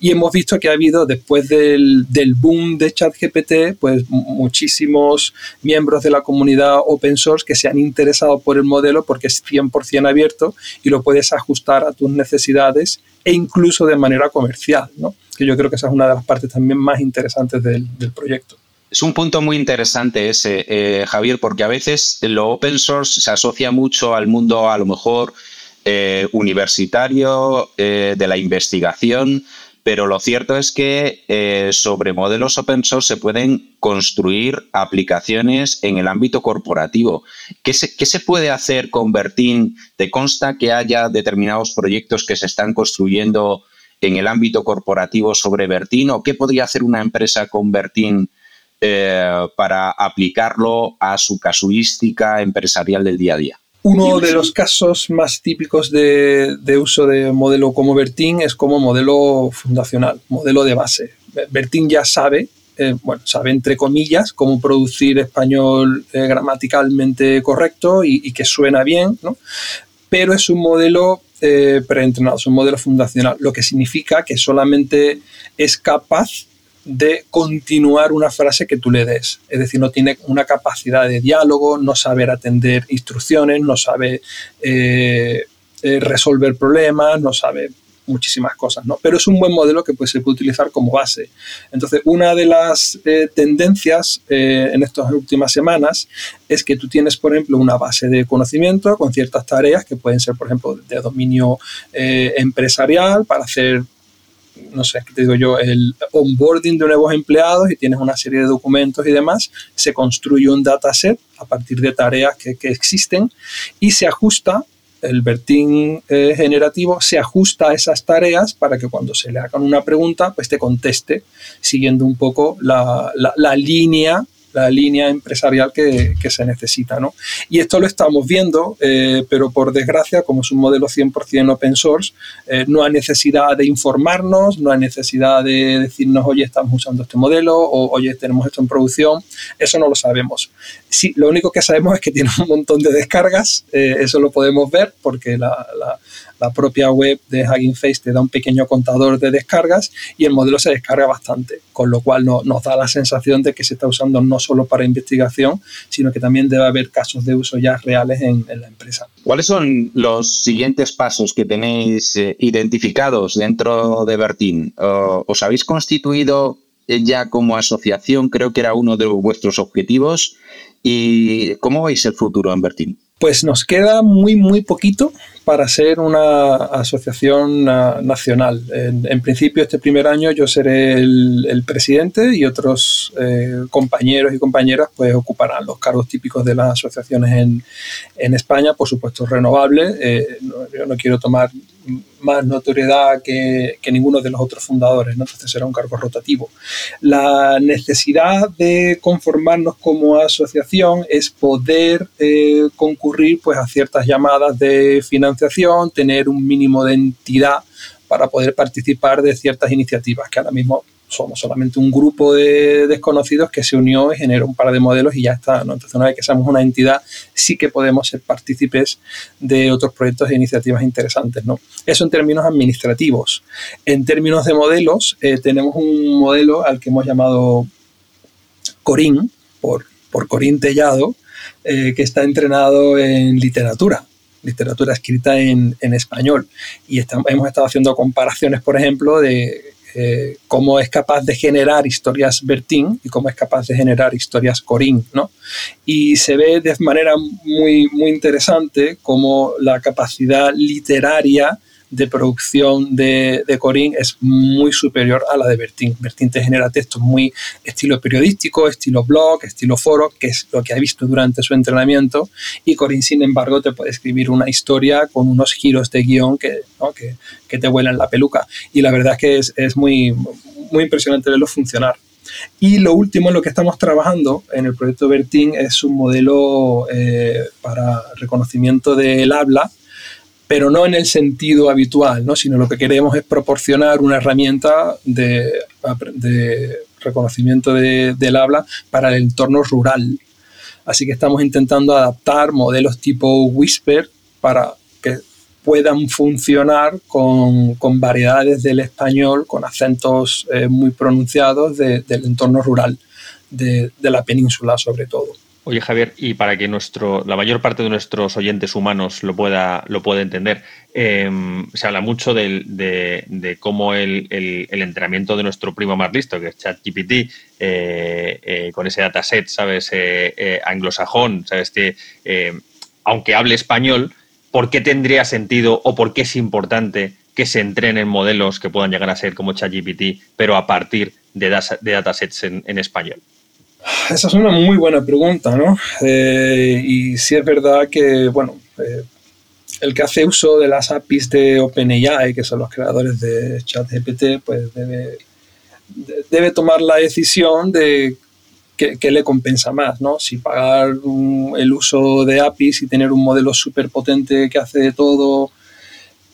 Y hemos visto que ha habido, después del, del boom de ChatGPT, pues muchísimos miembros de la comunidad open source que se han interesado por el modelo porque es 100% abierto y lo puedes ajustar a tus necesidades e incluso de manera comercial, ¿no? que yo creo que esa es una de las partes también más interesantes del, del proyecto. Es un punto muy interesante ese, eh, Javier, porque a veces lo open source se asocia mucho al mundo a lo mejor eh, universitario, eh, de la investigación, pero lo cierto es que eh, sobre modelos open source se pueden construir aplicaciones en el ámbito corporativo. ¿Qué se, puede hacer con Bertin? ¿Te consta que haya determinados proyectos que se están construyendo en el ámbito corporativo sobre Bertin? ¿O qué podría hacer una empresa con Bertin eh, para aplicarlo a su casuística empresarial del día a día? Uno de los casos más típicos de, de, uso de modelo como Bertin es como modelo fundacional, modelo de base. Bertin ya sabe, eh, bueno, sabe entre comillas cómo producir español eh, gramaticalmente correcto y, y, que suena bien, ¿no? pero es un modelo eh, preentrenado, es un modelo fundacional, lo que significa que solamente es capaz de continuar una frase que tú le des. Es decir, no tiene una capacidad de diálogo, no saber atender instrucciones, no sabe eh, eh, resolver problemas, no sabe muchísimas cosas, ¿no? Pero es un buen modelo que pues, se puede utilizar como base. Entonces, una de las eh, tendencias en estas últimas semanas es que tú tienes, por ejemplo, una base de conocimiento con ciertas tareas que pueden ser, por ejemplo, de dominio empresarial para hacer no sé, ¿qué te digo yo? El onboarding de nuevos empleados y tienes una serie de documentos y demás, se construye un dataset a partir de tareas que, que existen y se ajusta el Bertin eh, generativo se ajusta a esas tareas para que cuando se le hagan una pregunta, pues te conteste siguiendo un poco la, la línea la línea empresarial que, se necesita. ¿no? Y esto lo estamos viendo, eh, pero por desgracia, como es un modelo 100% open source, eh, no hay necesidad de informarnos, no hay necesidad de decirnos, oye, estamos usando este modelo o oye, tenemos esto en producción. Eso no lo sabemos. Sí, lo único que sabemos es que tiene un montón de descargas, eh, eso lo podemos ver porque la la propia web de Hugging Face te da un pequeño contador de descargas y el modelo se descarga bastante, con lo cual no, nos da la sensación de que se está usando no solo para investigación, sino que también debe haber casos de uso ya reales en, la empresa. ¿Cuáles son los siguientes pasos que tenéis eh, identificados dentro de Bertin? ¿Os habéis constituido ya como asociación? Creo que era uno de vuestros objetivos. ¿Y cómo veis el futuro en Bertin? Pues nos queda muy, muy poquito para ser una asociación nacional. En, principio, este primer año yo seré el, presidente y otros eh, compañeros y compañeras pues ocuparán los cargos típicos de las asociaciones en, en España, por supuesto renovable. Eh, yo no quiero tomar más notoriedad que, ninguno de los otros fundadores, ¿no? entonces será un cargo rotativo. La necesidad de conformarnos como asociación es poder eh, concurrir pues, a ciertas llamadas de financiación, tener un mínimo de entidad para poder participar de ciertas iniciativas que ahora mismo somos solamente un grupo de desconocidos que se unió y generó un par de modelos y ya está. Entonces, una vez que seamos una entidad, sí que podemos ser partícipes de otros proyectos e iniciativas interesantes. ¿no? Eso en términos administrativos. En términos de modelos, eh, tenemos un modelo al que hemos llamado Corín, por, por Corín Tellado, eh, que está entrenado en literatura literatura escrita en, en español. Y hemos estado haciendo comparaciones, por ejemplo, de eh, cómo es capaz de generar historias Bertín y cómo es capaz de generar historias Corín, ¿no? Y se ve de manera muy, muy interesante cómo la capacidad literaria de producción de, de Corín es muy superior a la de Bertín. Bertín te genera textos muy estilo periodístico, estilo blog, estilo foro, que es lo que ha visto durante su entrenamiento, y Corín, sin embargo, te puede escribir una historia con unos giros de guion que, que, que te vuelan la peluca. Y la verdad es que es, es muy, muy impresionante verlo funcionar. Y lo último en lo que estamos trabajando en el proyecto Bertín es un modelo eh, para reconocimiento del habla pero no en el sentido habitual, ¿no? sino lo que queremos es proporcionar una herramienta de, reconocimiento del habla para el entorno rural. Así que estamos intentando adaptar modelos tipo Whisper para que puedan funcionar con, variedades del español, con acentos eh, muy pronunciados del entorno rural, de la península sobre todo. Oye, Javier, y para que nuestro, la mayor parte de nuestros oyentes humanos lo pueda, lo pueda entender, em, se habla mucho de, cómo el, entrenamiento de nuestro primo más listo, que es ChatGPT, eh, eh, con ese dataset, ¿sabes? Eh, anglosajón, ¿sabes? Que, aunque hable español, ¿por qué tendría sentido o por qué es importante que se entrenen modelos que puedan llegar a ser como ChatGPT, pero a partir de, datasets en español? Esa es una muy buena pregunta, ¿no? Eh, y sí es verdad que, bueno, eh, el que hace uso de las APIs de OpenAI, que son los creadores de ChatGPT, pues debe, debe tomar la decisión de qué, le compensa más, ¿no? Si pagar el uso de APIs y tener un modelo súper potente que hace de todo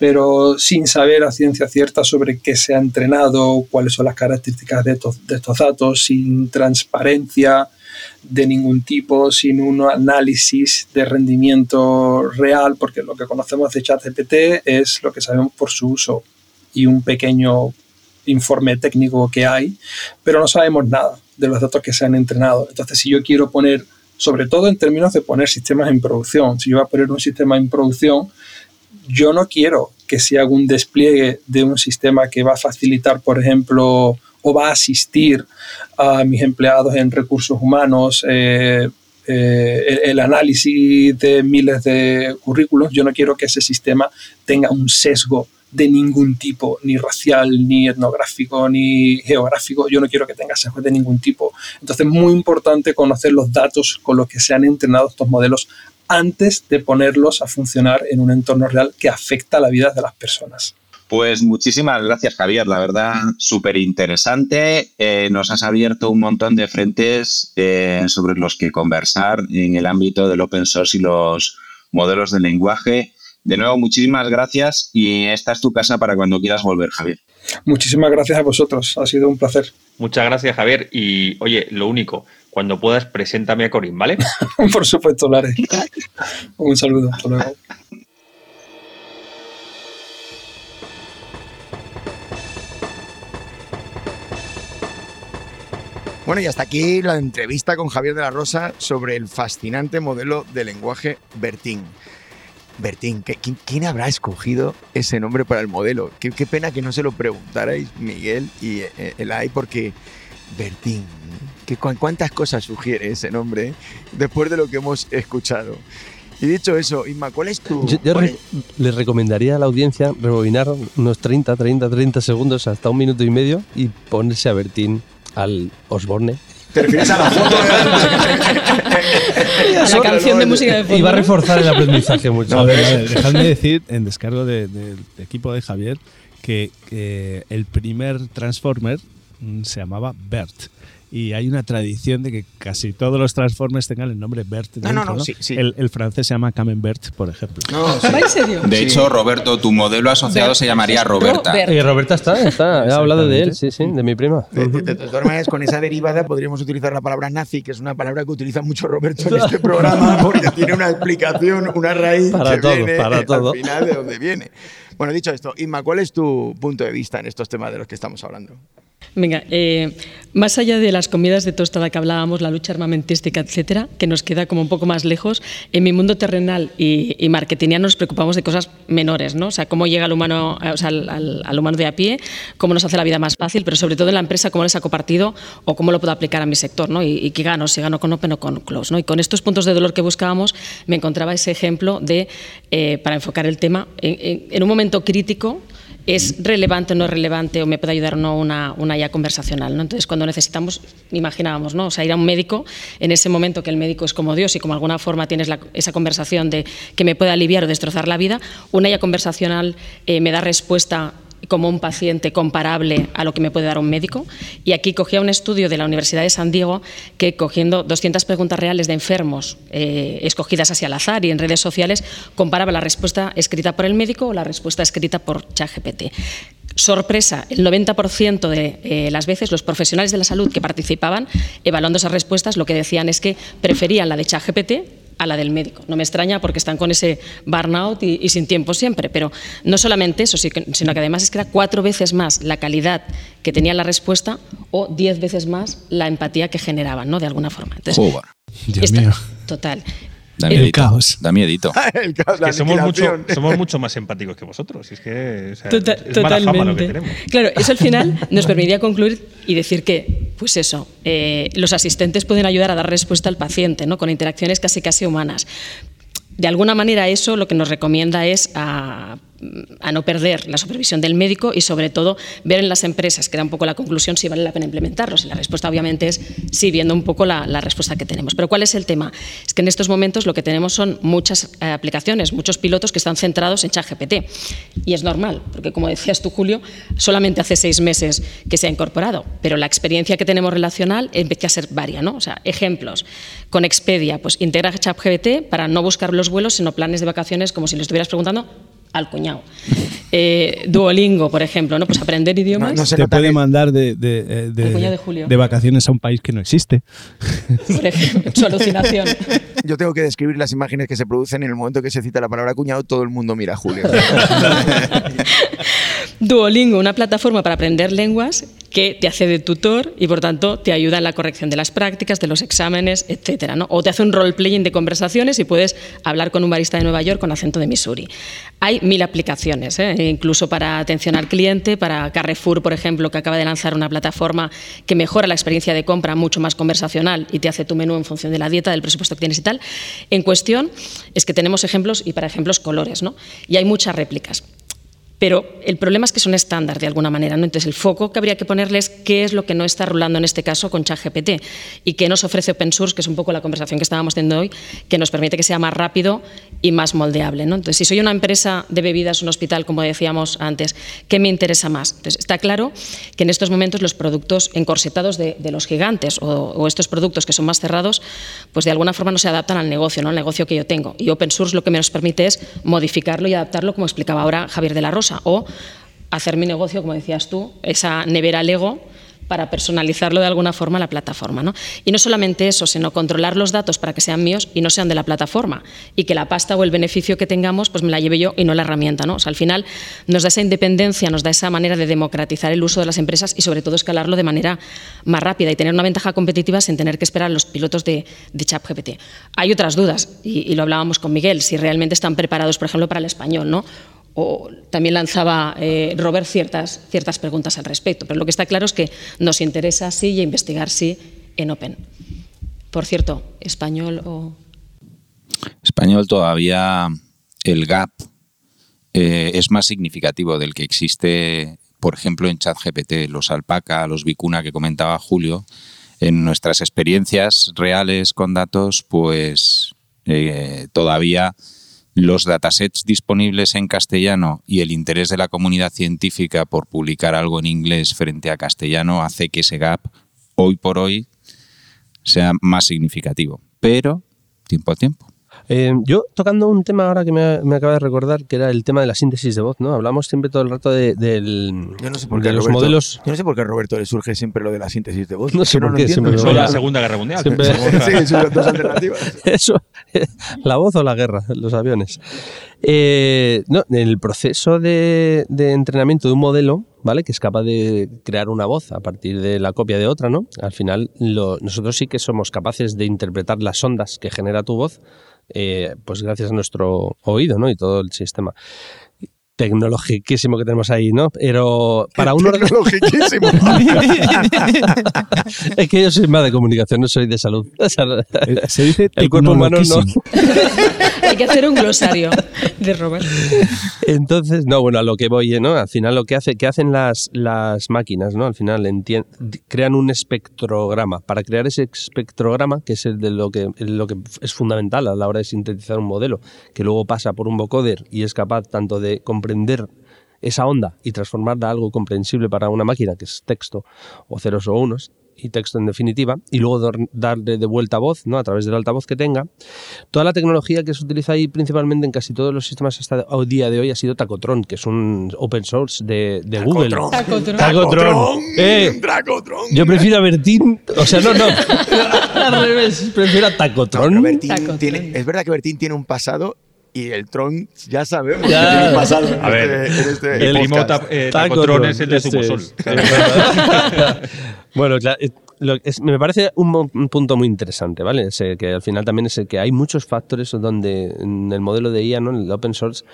pero sin saber a ciencia cierta sobre qué se ha entrenado, cuáles son las características de estos, datos, sin transparencia de ningún tipo, sin un análisis de rendimiento real, porque lo que conocemos de ChatGPT es lo que sabemos por su uso y un pequeño informe técnico que hay, pero no sabemos nada de los datos que se han entrenado. Entonces, si yo quiero poner, sobre todo en términos de poner sistemas en producción, si yo voy a poner un sistema en producción, yo no quiero que se haga un despliegue de un sistema que va a facilitar, por ejemplo, o va a asistir a mis empleados en recursos humanos, eh, eh, el, análisis de miles de currículos. Yo no quiero que ese sistema tenga un sesgo de ningún tipo, ni racial, ni etnográfico, ni geográfico. Yo no quiero que tenga sesgo de ningún tipo. Entonces es muy importante conocer los datos con los que se han entrenado estos modelos antes de ponerlos a funcionar en un entorno real que afecta a la vida de las personas. Pues muchísimas gracias, Javier. La verdad, súper interesante. Eh, nos has abierto un montón de frentes eh, sobre los que conversar en el ámbito del open source y los modelos de lenguaje. De nuevo, muchísimas gracias y esta es tu casa para cuando quieras volver, Javier. Muchísimas gracias a vosotros. Ha sido un placer. Muchas gracias, Javier. Y oye, lo único, cuando puedas, preséntame a Corín, ¿vale? Por supuesto, lo haré. Un saludo. Hasta luego. Bueno, y hasta aquí la entrevista con Javier de la Rosa sobre el fascinante modelo de lenguaje Bertín. Bertín, ¿quién, quién habrá escogido ese nombre para el modelo? Qué, qué pena que no se lo preguntarais Miguel y eh, Elay, porque Bertín, ¿qué, cu- ¿cuántas cosas sugiere ese nombre eh? después de lo que hemos escuchado? Y dicho eso, Isma, ¿cuál es tu...? Yo, yo re- les recomendaría a la audiencia rebobinar unos 30, 30, 30 segundos hasta un minuto y medio y ponerse a Bertín al Osborne. ¿Te refieres a la foto? A la canción de música de fondo. Y va a reforzar el aprendizaje mucho. A ver, a ver, dejadme decir, en descargo de- del equipo de Javier, que, que el primer Transformer se llamaba Bert. Y hay una tradición de que casi todos los Transformers tengan el nombre Bert. No, no, dentro, no, sí, sí. El, el francés se llama Camembert, por ejemplo. No, sí. ¿Va en serio? De hecho, Roberto, tu modelo asociado Bert. se llamaría Ro- Roberta. Bert. Y Roberta está, está. He hablado de él, sí, sí, de mi prima. De, de- de todas maneras, con esa derivada podríamos utilizar la palabra nazi, que es una palabra que utiliza mucho Roberto en este programa, porque tiene una explicación, una raíz Para que todo, viene para al todo. final de donde viene. Bueno, dicho esto, Inma, ¿cuál es tu punto de vista en estos temas de los que estamos hablando? Venga, eh, más allá de las comidas de tostada que hablábamos, la lucha armamentística, etcétera, que nos queda como un poco más lejos, en mi mundo terrenal y, y marketingiano nos preocupamos de cosas menores, ¿no? O sea, cómo llega al humano, o sea, al, humano de a pie, cómo nos hace la vida más fácil, pero sobre todo en la empresa, cómo le saco partido o cómo lo puedo aplicar a mi sector, ¿no? Y, qué gano, si gano con Open o con Close, ¿no? Y con estos puntos de dolor que buscábamos, me encontraba ese ejemplo de, eh, para enfocar el tema, en un momento crítico, es relevante o no es relevante o me puede ayudar o no una, una ya conversacional. ¿no? Entonces, cuando necesitamos, imaginábamos, ¿no? o sea, ir a un médico, en ese momento que el médico es como Dios y como alguna forma tienes la- esa conversación de que me puede aliviar o destrozar la vida, una ya conversacional eh, me da respuesta como un paciente comparable a lo que me puede dar un médico. Y aquí cogía un estudio de la Universidad de San Diego que, cogiendo 200 preguntas reales de enfermos eh, escogidas así al azar y en redes sociales, comparaba la respuesta escrita por el médico o la respuesta escrita por ChatGPT. Sorpresa, el 90% de eh, las veces los profesionales de la salud que participaban evaluando esas respuestas lo que decían es que preferían la de ChatGPT a la del médico. No me extraña porque están con ese burnout y, y sin tiempo siempre, pero no solamente eso, sino que además es que era cuatro veces más la calidad que tenía la respuesta o diez veces más la empatía que generaban, ¿no? De alguna forma. Entonces, Joder, Dios esta- mío. total. Da El miedito. caos. Da miedito. El caos, que somos mucho, aniquilación. somos mucho más empáticos que vosotros. Es que o sea, Tota- es mala fama lo que totalmente. tenemos. Claro, eso al final nos permitía concluir y decir que, pues eso, eh, los asistentes pueden ayudar a dar respuesta al paciente, ¿no? Con interacciones casi casi humanas. De alguna manera eso lo que nos recomienda es a, a no perder la supervisión del médico y sobre todo ver en las empresas, que era un poco la conclusión, si vale la pena implementarlos. Y la respuesta obviamente es sí, viendo un poco la, la respuesta que tenemos. Pero ¿cuál es el tema? Es que en estos momentos lo que tenemos son muchas eh, aplicaciones, muchos pilotos que están centrados en ChatGPT. Y es normal, porque como decías tú, Julio, solamente hace seis meses que se ha incorporado, pero la experiencia que tenemos relacional empieza a ser varia, ¿no? O sea, ejemplos. Con Expedia, pues integra ChatGPT para no buscar los vuelos, sino planes de vacaciones como si le estuvieras preguntando al cuñado. Eh, Duolingo, por ejemplo, ¿no? Pues aprender idiomas. No, no se Te puede que- mandar de, de, eh, de- de Julio. de vacaciones a un país que no existe. Por ejemplo, su alucinación. Yo tengo que describir las imágenes que se producen en el momento que se cita la palabra cuñado, todo el mundo mira a Julio. Duolingo, una plataforma para aprender lenguas que te hace de tutor y por tanto te ayuda en la corrección de las prácticas, de los exámenes, etcétera. O te hace un role-playing de conversaciones y puedes hablar con un barista de Nueva York con acento de Missouri. Hay mil aplicaciones, ¿eh? incluso para atención al cliente, para Carrefour, por ejemplo, que acaba de lanzar una plataforma que mejora la experiencia de compra mucho más conversacional y te hace tu menú en función de la dieta, del presupuesto que tienes y tal. En cuestión es que tenemos ejemplos y para ejemplos colores, ¿no? Y hay muchas réplicas. Pero el problema es que son estándar de alguna manera. ¿no? Entonces, el foco que habría que ponerles qué es lo que no está rulando en este caso con ChatGPT y qué nos ofrece open source, que es un poco la conversación que estábamos teniendo hoy, que nos permite que sea más rápido y más moldeable. ¿no? Entonces, si soy una empresa de bebidas, un hospital, como decíamos antes, ¿qué me interesa más? Entonces, está claro que en estos momentos los productos encorsetados de, los gigantes o, o, estos productos que son más cerrados, pues de alguna forma no se adaptan al negocio, ¿no? al negocio que yo tengo. Y open source lo que me nos permite es modificarlo y adaptarlo, como explicaba ahora Javier de la Rosa, o hacer mi negocio, como decías tú, esa nevera Lego para personalizarlo de alguna forma a la plataforma. ¿no? Y no solamente eso, sino controlar los datos para que sean míos y no sean de la plataforma y que la pasta o el beneficio que tengamos pues me la lleve yo y no la herramienta. ¿no? Al final nos da esa independencia, nos da esa manera de democratizar el uso de las empresas y sobre todo escalarlo de manera más rápida y tener una ventaja competitiva sin tener que esperar a los pilotos de, de ChatGPT. Hay otras dudas y, y lo hablábamos con Miguel, si realmente están preparados, por ejemplo, para el español, ¿no? O también lanzaba eh, Robert ciertas, ciertas preguntas al respecto. Pero lo que está claro es que nos interesa sí y investigar sí en Open. Por cierto, español o... Español todavía el gap eh, es más significativo del que existe, por ejemplo, en ChatGPT, los alpaca, los vicuna que comentaba Julio. En nuestras experiencias reales con datos, pues eh, todavía los datasets disponibles en castellano y el interés de la comunidad científica por publicar algo en inglés frente a castellano hace que ese gap hoy por hoy sea más significativo. Pero tiempo a tiempo. Eh, yo tocando un tema ahora que me, acaba de recordar, que era el tema de la síntesis de voz, ¿no? Hablamos siempre todo el rato de, del, yo no sé por qué los modelos. Yo no sé por qué a Roberto le surge siempre lo de la síntesis de voz. No sé por qué. Siempre la Segunda Guerra Mundial. sí, son dos alternativas. Eso, la voz o la guerra, los aviones. Eh, no, el proceso de, de entrenamiento de un modelo ¿vale? Que es capaz de crear una voz a partir de la copia de otra, ¿no? Al final, nosotros sí que somos capaces de interpretar las ondas que genera tu voz eh, pues gracias a nuestro oído ¿no? y todo el sistema tecnologiquísimo que tenemos ahí, ¿no? Pero para un Tecnologiquísimo. es que yo soy más de comunicación, no soy de salud. Eh, se dice el cuerpo humano no. Hay que hacer un glosario de Robert. Entonces, no, bueno, a lo que voy, ¿no? Al final lo que hace, que hacen las, las máquinas, ¿no? Al final crean un espectrograma. Para crear ese espectrograma, que es el de lo que, lo que es fundamental a la hora de sintetizar un modelo, que luego pasa por un vocoder y es capaz tanto de comprender esa onda y transformarla a algo comprensible para una máquina, que es texto o ceros o unos, y texto en definitiva, y luego darle de vuelta voz, ¿no? A través del altavoz que tenga. Toda la tecnología que se utiliza ahí principalmente en casi todos los sistemas hasta el día de hoy ha sido Tacotron, que es un open source de, de Google. Tacotron. Tacotron. Eh, yo prefiero a Bertín, o sea, no, no. Al revés, prefiero a Tacotron. es verdad que Bertín tiene un pasado y el Tron ya sabemos ya. que tiene pasado a ver, este, este el limón eh, Tacotron es el de Zumosol. bueno, claro, me parece un, punto muy interesante, ¿vale? que al final también es que hay muchos factores donde en el modelo de IA, ¿no? en el open source,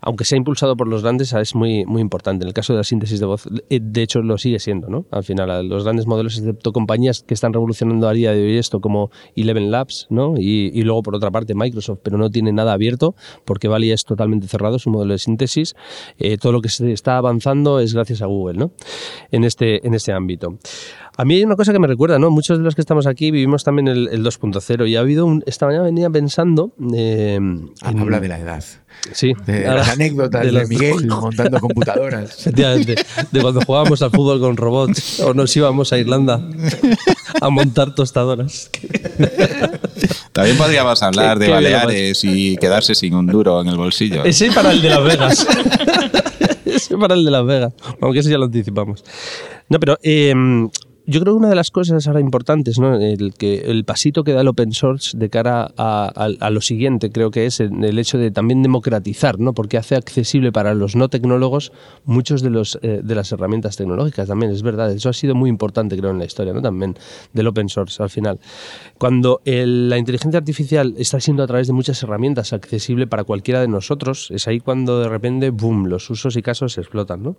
aunque sea impulsado por los grandes, es muy, muy importante. En el caso de la síntesis de voz, eh, de hecho lo sigue siendo, ¿no? Al final, los grandes modelos, excepto compañías que están revolucionando a día de hoy esto, como Eleven Labs, ¿no? Y, luego, por otra parte, Microsoft, pero no tiene nada abierto, porque Vali es totalmente cerrado, su modelo de síntesis. Eh, todo lo que se está avanzando es gracias a Google, ¿no? En este, en este ámbito. A mí hay una cosa que me recuerda, ¿no? Muchos de los que estamos aquí vivimos también el, 2.0 y ha habido un, esta mañana venía pensando... Eh, Habla de la edad. Sí. De las anécdotas de, Miguel montando computadoras. De, de, cuando jugábamos al fútbol con robots o nos íbamos a Irlanda a montar tostadoras. También podríamos hablar de Baleares y quedarse sin un duro en el bolsillo. Ese para el de Las Vegas. Ese para el de Las Vegas. Aunque eso ya lo anticipamos. No, pero eh, yo creo que una de las cosas ahora importantes, ¿no? el, que, el pasito que da el open source de cara a, lo siguiente, creo que es el, hecho de también democratizar, ¿no? porque hace accesible para los no tecnólogos muchos de, los, eh, de las herramientas tecnológicas también, es verdad. Eso ha sido muy importante, creo, en la historia ¿no? también del open source al final. Cuando la inteligencia artificial está siendo a través de muchas herramientas accesible para cualquiera de nosotros, es ahí cuando de repente, boom, los usos y casos explotan. ¿no?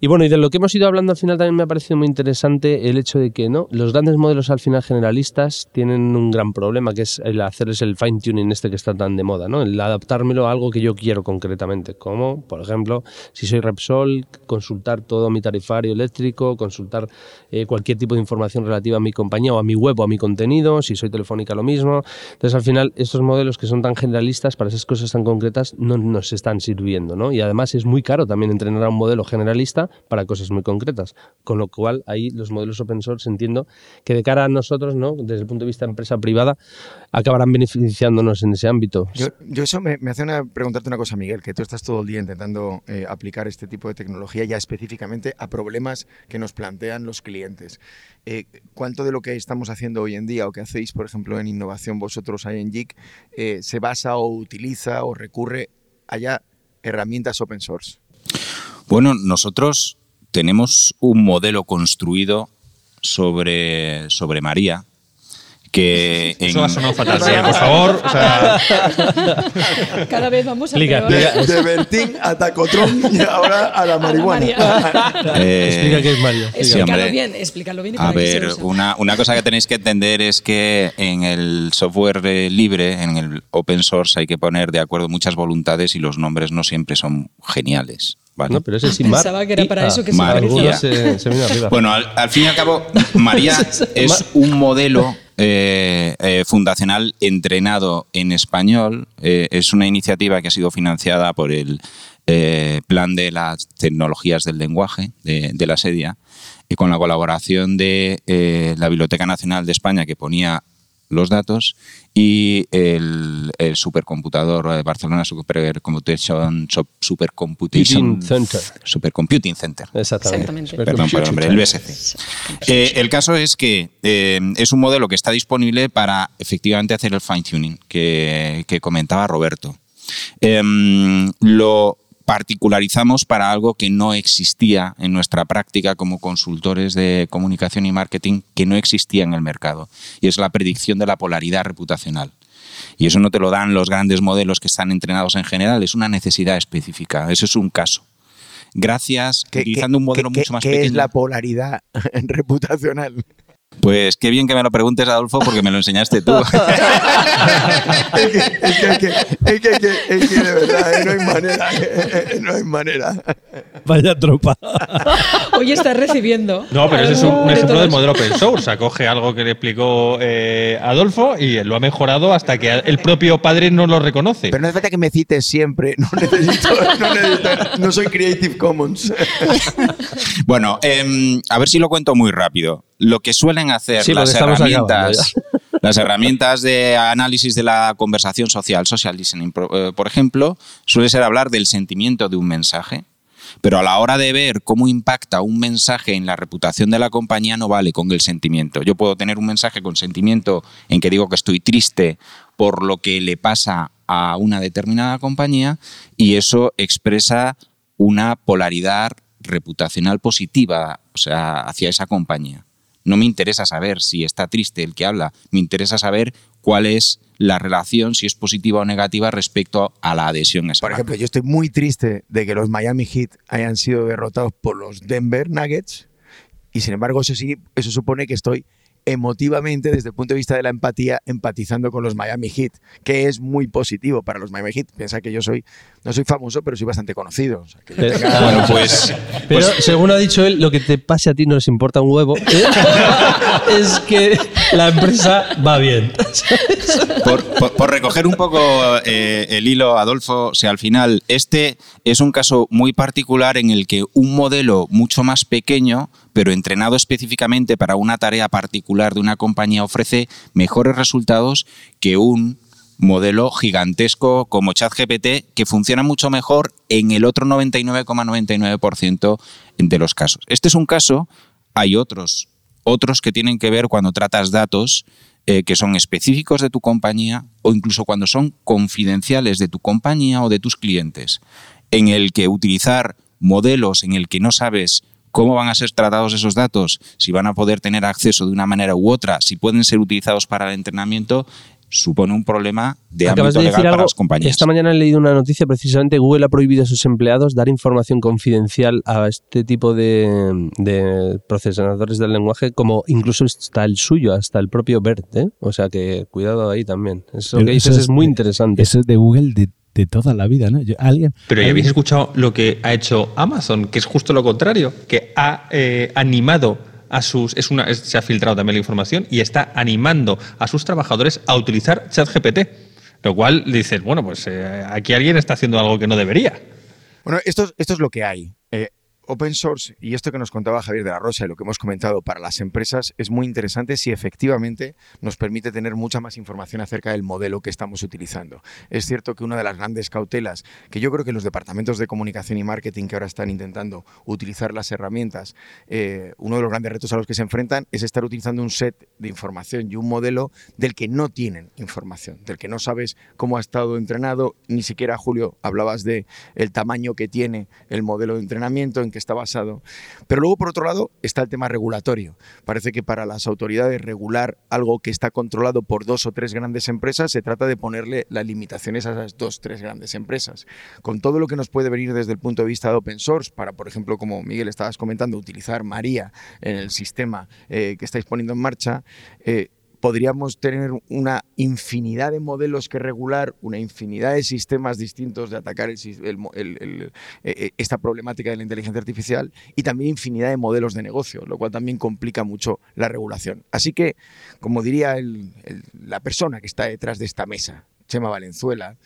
Y bueno, y de lo que hemos ido hablando al final también me ha parecido muy interesante el hecho de que no, los grandes modelos al final generalistas tienen un gran problema, que es el hacerles el fine tuning este que está tan de moda, ¿no? El adaptármelo a algo que yo quiero concretamente, como por ejemplo, si soy Repsol, consultar todo mi tarifario eléctrico, consultar eh, cualquier tipo de información relativa a mi compañía o a mi web o a mi contenido, si soy telefónica lo mismo. Entonces al final estos modelos que son tan generalistas para esas cosas tan concretas no nos están sirviendo, ¿no? Y además es muy caro también entrenar a un modelo generalista para cosas muy concretas, con lo cual ahí los modelos open source entiendo que de cara a nosotros, ¿no? Desde el punto de vista de empresa privada, acabarán beneficiándonos en ese ámbito. Yo, eso me, hace una, preguntarte una cosa, Miguel, que tú estás todo el día intentando eh, aplicar este tipo de tecnología ya específicamente a problemas que nos plantean los clientes. Eh, ¿Cuánto de lo que estamos haciendo hoy en día o que hacéis, por ejemplo, en innovación vosotros ahí en JIC, eh, se basa o utiliza o recurre a herramientas open source? Bueno, nosotros tenemos un modelo construido sobre, sobre María, que en... Eso ha sonado fatal, por favor. O sea... Cada vez vamos a peor. De, de Bertín a Tacotron y ahora a la marihuana. Eh, Explica qué es María. Explícalo bien, explícalo bien. a ver, una, una cosa que tenéis que entender es que en el software libre, en el open source, hay que poner de acuerdo muchas voluntades y los nombres no siempre son geniales. No, pero ese sin Pensaba que era para eso que María. se, se vino arriba. Bueno, al, al, fin y al cabo, María es un modelo eh, eh, fundacional entrenado en español. Eh, es una iniciativa que ha sido financiada por el Plan de las Tecnologías del Lenguaje de, la SEDIA y con la colaboración de la Biblioteca Nacional de España que ponía los datos y el, supercomputador Barcelona Supercomputation, Supercomputation Center. Supercomputing Center. Exactamente. Perdón por el nombre, el BSC. Eh, el caso es que eh, es un modelo que está disponible para efectivamente hacer el fine tuning que, que comentaba Roberto. Em, lo particularizamos para algo que no existía en nuestra práctica como consultores de comunicación y marketing, que no existía en el mercado, y es la predicción de la polaridad reputacional. Y eso no te lo dan los grandes modelos que están entrenados en general, es una necesidad específica, eso es un caso. Gracias, utilizando un modelo mucho más ¿qué pequeño. es la polaridad reputacional? Pues qué bien que me lo preguntes, Adolfo, porque me lo enseñaste tú. es, que, es, que, es, que, de verdad, eh, no hay manera. Eh, no hay manera. Vaya tropa. Hoy está recibiendo. No, pero ese es un, ejemplo del modelo open source. Acoge algo que le explicó eh, Adolfo y lo ha mejorado hasta que el propio padre no lo reconoce. Pero no hace falta que me cites siempre. No necesito, no, necesito, no soy Creative Commons. bueno, em, a ver si lo cuento muy rápido lo que suelen hacer las herramientas, las herramientas de análisis de la conversación social, social listening, eh, por ejemplo, suele ser hablar del sentimiento de un mensaje. Pero a la hora de ver cómo impacta un mensaje en la reputación de la compañía no vale con el sentimiento. Yo puedo tener un mensaje con sentimiento en que digo que estoy triste por lo que le pasa a una determinada compañía y eso expresa una polaridad reputacional positiva, o sea, hacia esa compañía. No me interesa saber si está triste el que habla, me interesa saber cuál es la relación, si es positiva o negativa respecto a la adhesión a esa Por ejemplo, yo estoy muy triste de que los Miami Heat hayan sido derrotados por los Denver Nuggets y sin embargo eso sí, eso supone que estoy emotivamente, desde el punto de vista de la empatía, empatizando con los Miami Heat, que es muy positivo para los Miami Heat. Piensa que yo soy, no soy famoso, pero soy bastante conocido. Bueno, pues, Pero pues según ha dicho él, lo que te pase a ti no les importa un huevo. ¿eh? es que la empresa va bien. por, recoger un poco eh, el hilo, Adolfo, o sea, al final, este es un caso muy particular en el que un modelo mucho más pequeño pero entrenado específicamente para una tarea particular de una compañía ofrece mejores resultados que un modelo gigantesco como ChatGPT que funciona mucho mejor en el otro 99,99% de los casos. Este es un caso, hay otros, otros que tienen que ver cuando tratas datos eh, que son específicos de tu compañía o incluso cuando son confidenciales de tu compañía o de tus clientes, en el que utilizar modelos en el que no sabes cómo van a ser tratados esos datos, si van a poder tener acceso de una manera u otra, si pueden ser utilizados para el entrenamiento, supone un problema de Acabas ámbito de legal para las compañías. Esta mañana he leído una noticia precisamente. Google ha prohibido a sus empleados dar información confidencial a este tipo de, de procesadores del lenguaje, como incluso hasta el suyo, hasta el propio BERT. ¿eh? O sea que cuidado ahí también. Eso Pero que eso dices es es muy interesante. Eso es de Google de, de toda la vida, ¿no? Yo- alguien, Pero ya alguien- habéis escuchado lo que ha hecho Amazon, que es justo lo contrario, que ha eh, animado a sus. Es una, se ha filtrado también la información y está animando a sus trabajadores a utilizar ChatGPT. Lo cual dices, bueno, pues eh, aquí alguien está haciendo algo que no debería. Bueno, esto, es- esto es lo que hay. Open source y esto que nos contaba Javier de la Rosa y lo que hemos comentado para las empresas es muy interesante si efectivamente nos permite tener mucha más información acerca del modelo que estamos utilizando. Es cierto que una de las grandes cautelas que yo creo que los departamentos de comunicación y marketing que ahora están intentando utilizar las herramientas, eh, uno de los grandes retos a los que se enfrentan es estar utilizando un set de información y un modelo del que no tienen información, del que no sabes cómo ha estado entrenado, ni siquiera Julio hablabas de el tamaño que tiene el modelo de entrenamiento, en qué está basado. Pero luego, por otro lado, está el tema regulatorio. Parece que para las autoridades regular algo que está controlado por dos o tres grandes empresas, se trata de ponerle las limitaciones a esas dos o tres grandes empresas. Con todo lo que nos puede venir desde el punto de vista de open source, para, por ejemplo, como Miguel estabas comentando, utilizar María en el sistema eh, que estáis poniendo en marcha, eh, podríamos tener una infinidad de modelos que regular, una infinidad de sistemas distintos de atacar eh, eh, esta problemática de la inteligencia artificial y también infinidad de modelos de negocio, lo cual también complica mucho la regulación. Así que, como diría la persona que está detrás de esta mesa, Chema Valenzuela,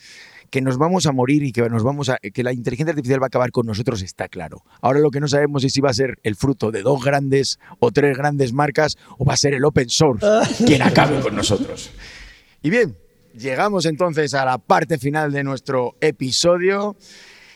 que nos vamos a morir y que nos vamos a que la inteligencia artificial va a acabar con nosotros está claro. Ahora lo que no sabemos es si va a ser el fruto de dos grandes o tres grandes marcas o va a ser el open source quien acabe con nosotros. Y bien, llegamos entonces a la parte final de nuestro episodio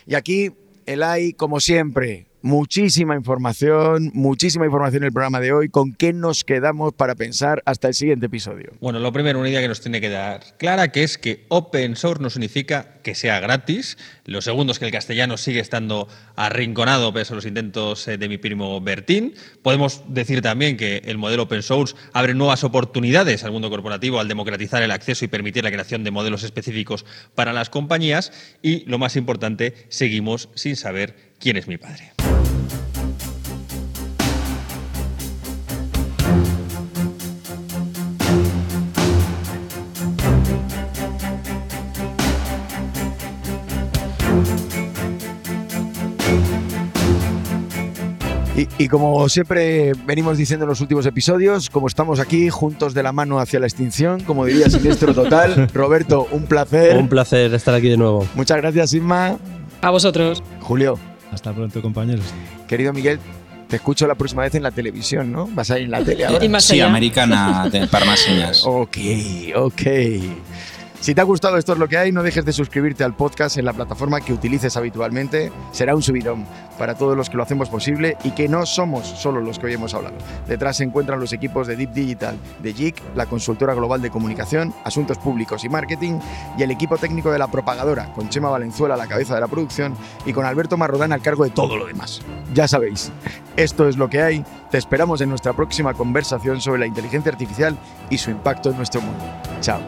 y aquí Elai, como siempre, muchísima información, muchísima información en el programa de hoy. ¿Con qué nos quedamos para pensar hasta el siguiente episodio? Bueno, lo primero, una idea que nos tiene que dar clara, que es que open source no significa que sea gratis. Lo segundo es que el castellano sigue estando arrinconado pese a los intentos eh, de mi primo Bertín. Podemos decir también que el modelo open source abre nuevas oportunidades al mundo corporativo al democratizar el acceso y permitir la creación de modelos específicos para las compañías. Y lo más importante, seguimos sin saber quién es mi padre. Y, y como siempre venimos diciendo en los últimos episodios, como estamos aquí juntos de la mano hacia la extinción, como diría Siniestro Total, Roberto, un placer. Un placer estar aquí de nuevo. Muchas gracias, Isma. A vosotros. Julio, Hasta pronto, compañeros. querido Miguel, te escucho la próxima vez en la televisión, ¿no? Vas a ir en la tele ahora. Y más Sí, allá. americana de- para más señas. Ok, ok. Si te ha gustado esto es lo que hay, no dejes de suscribirte al podcast en la plataforma que utilices habitualmente. Será un subidón para todos los que lo hacemos posible y que no somos solo los que hoy hemos hablado. Detrás se encuentran los equipos de Deep Digital, de JIC, la consultora global de comunicación, asuntos públicos y marketing, y el equipo técnico de la propagadora, con Chema Valenzuela a la cabeza de la producción y con Alberto Marrodán al cargo de todo lo demás. Ya sabéis, esto es lo que hay. Te esperamos en nuestra próxima conversación sobre la inteligencia artificial y su impacto en nuestro mundo. Chao.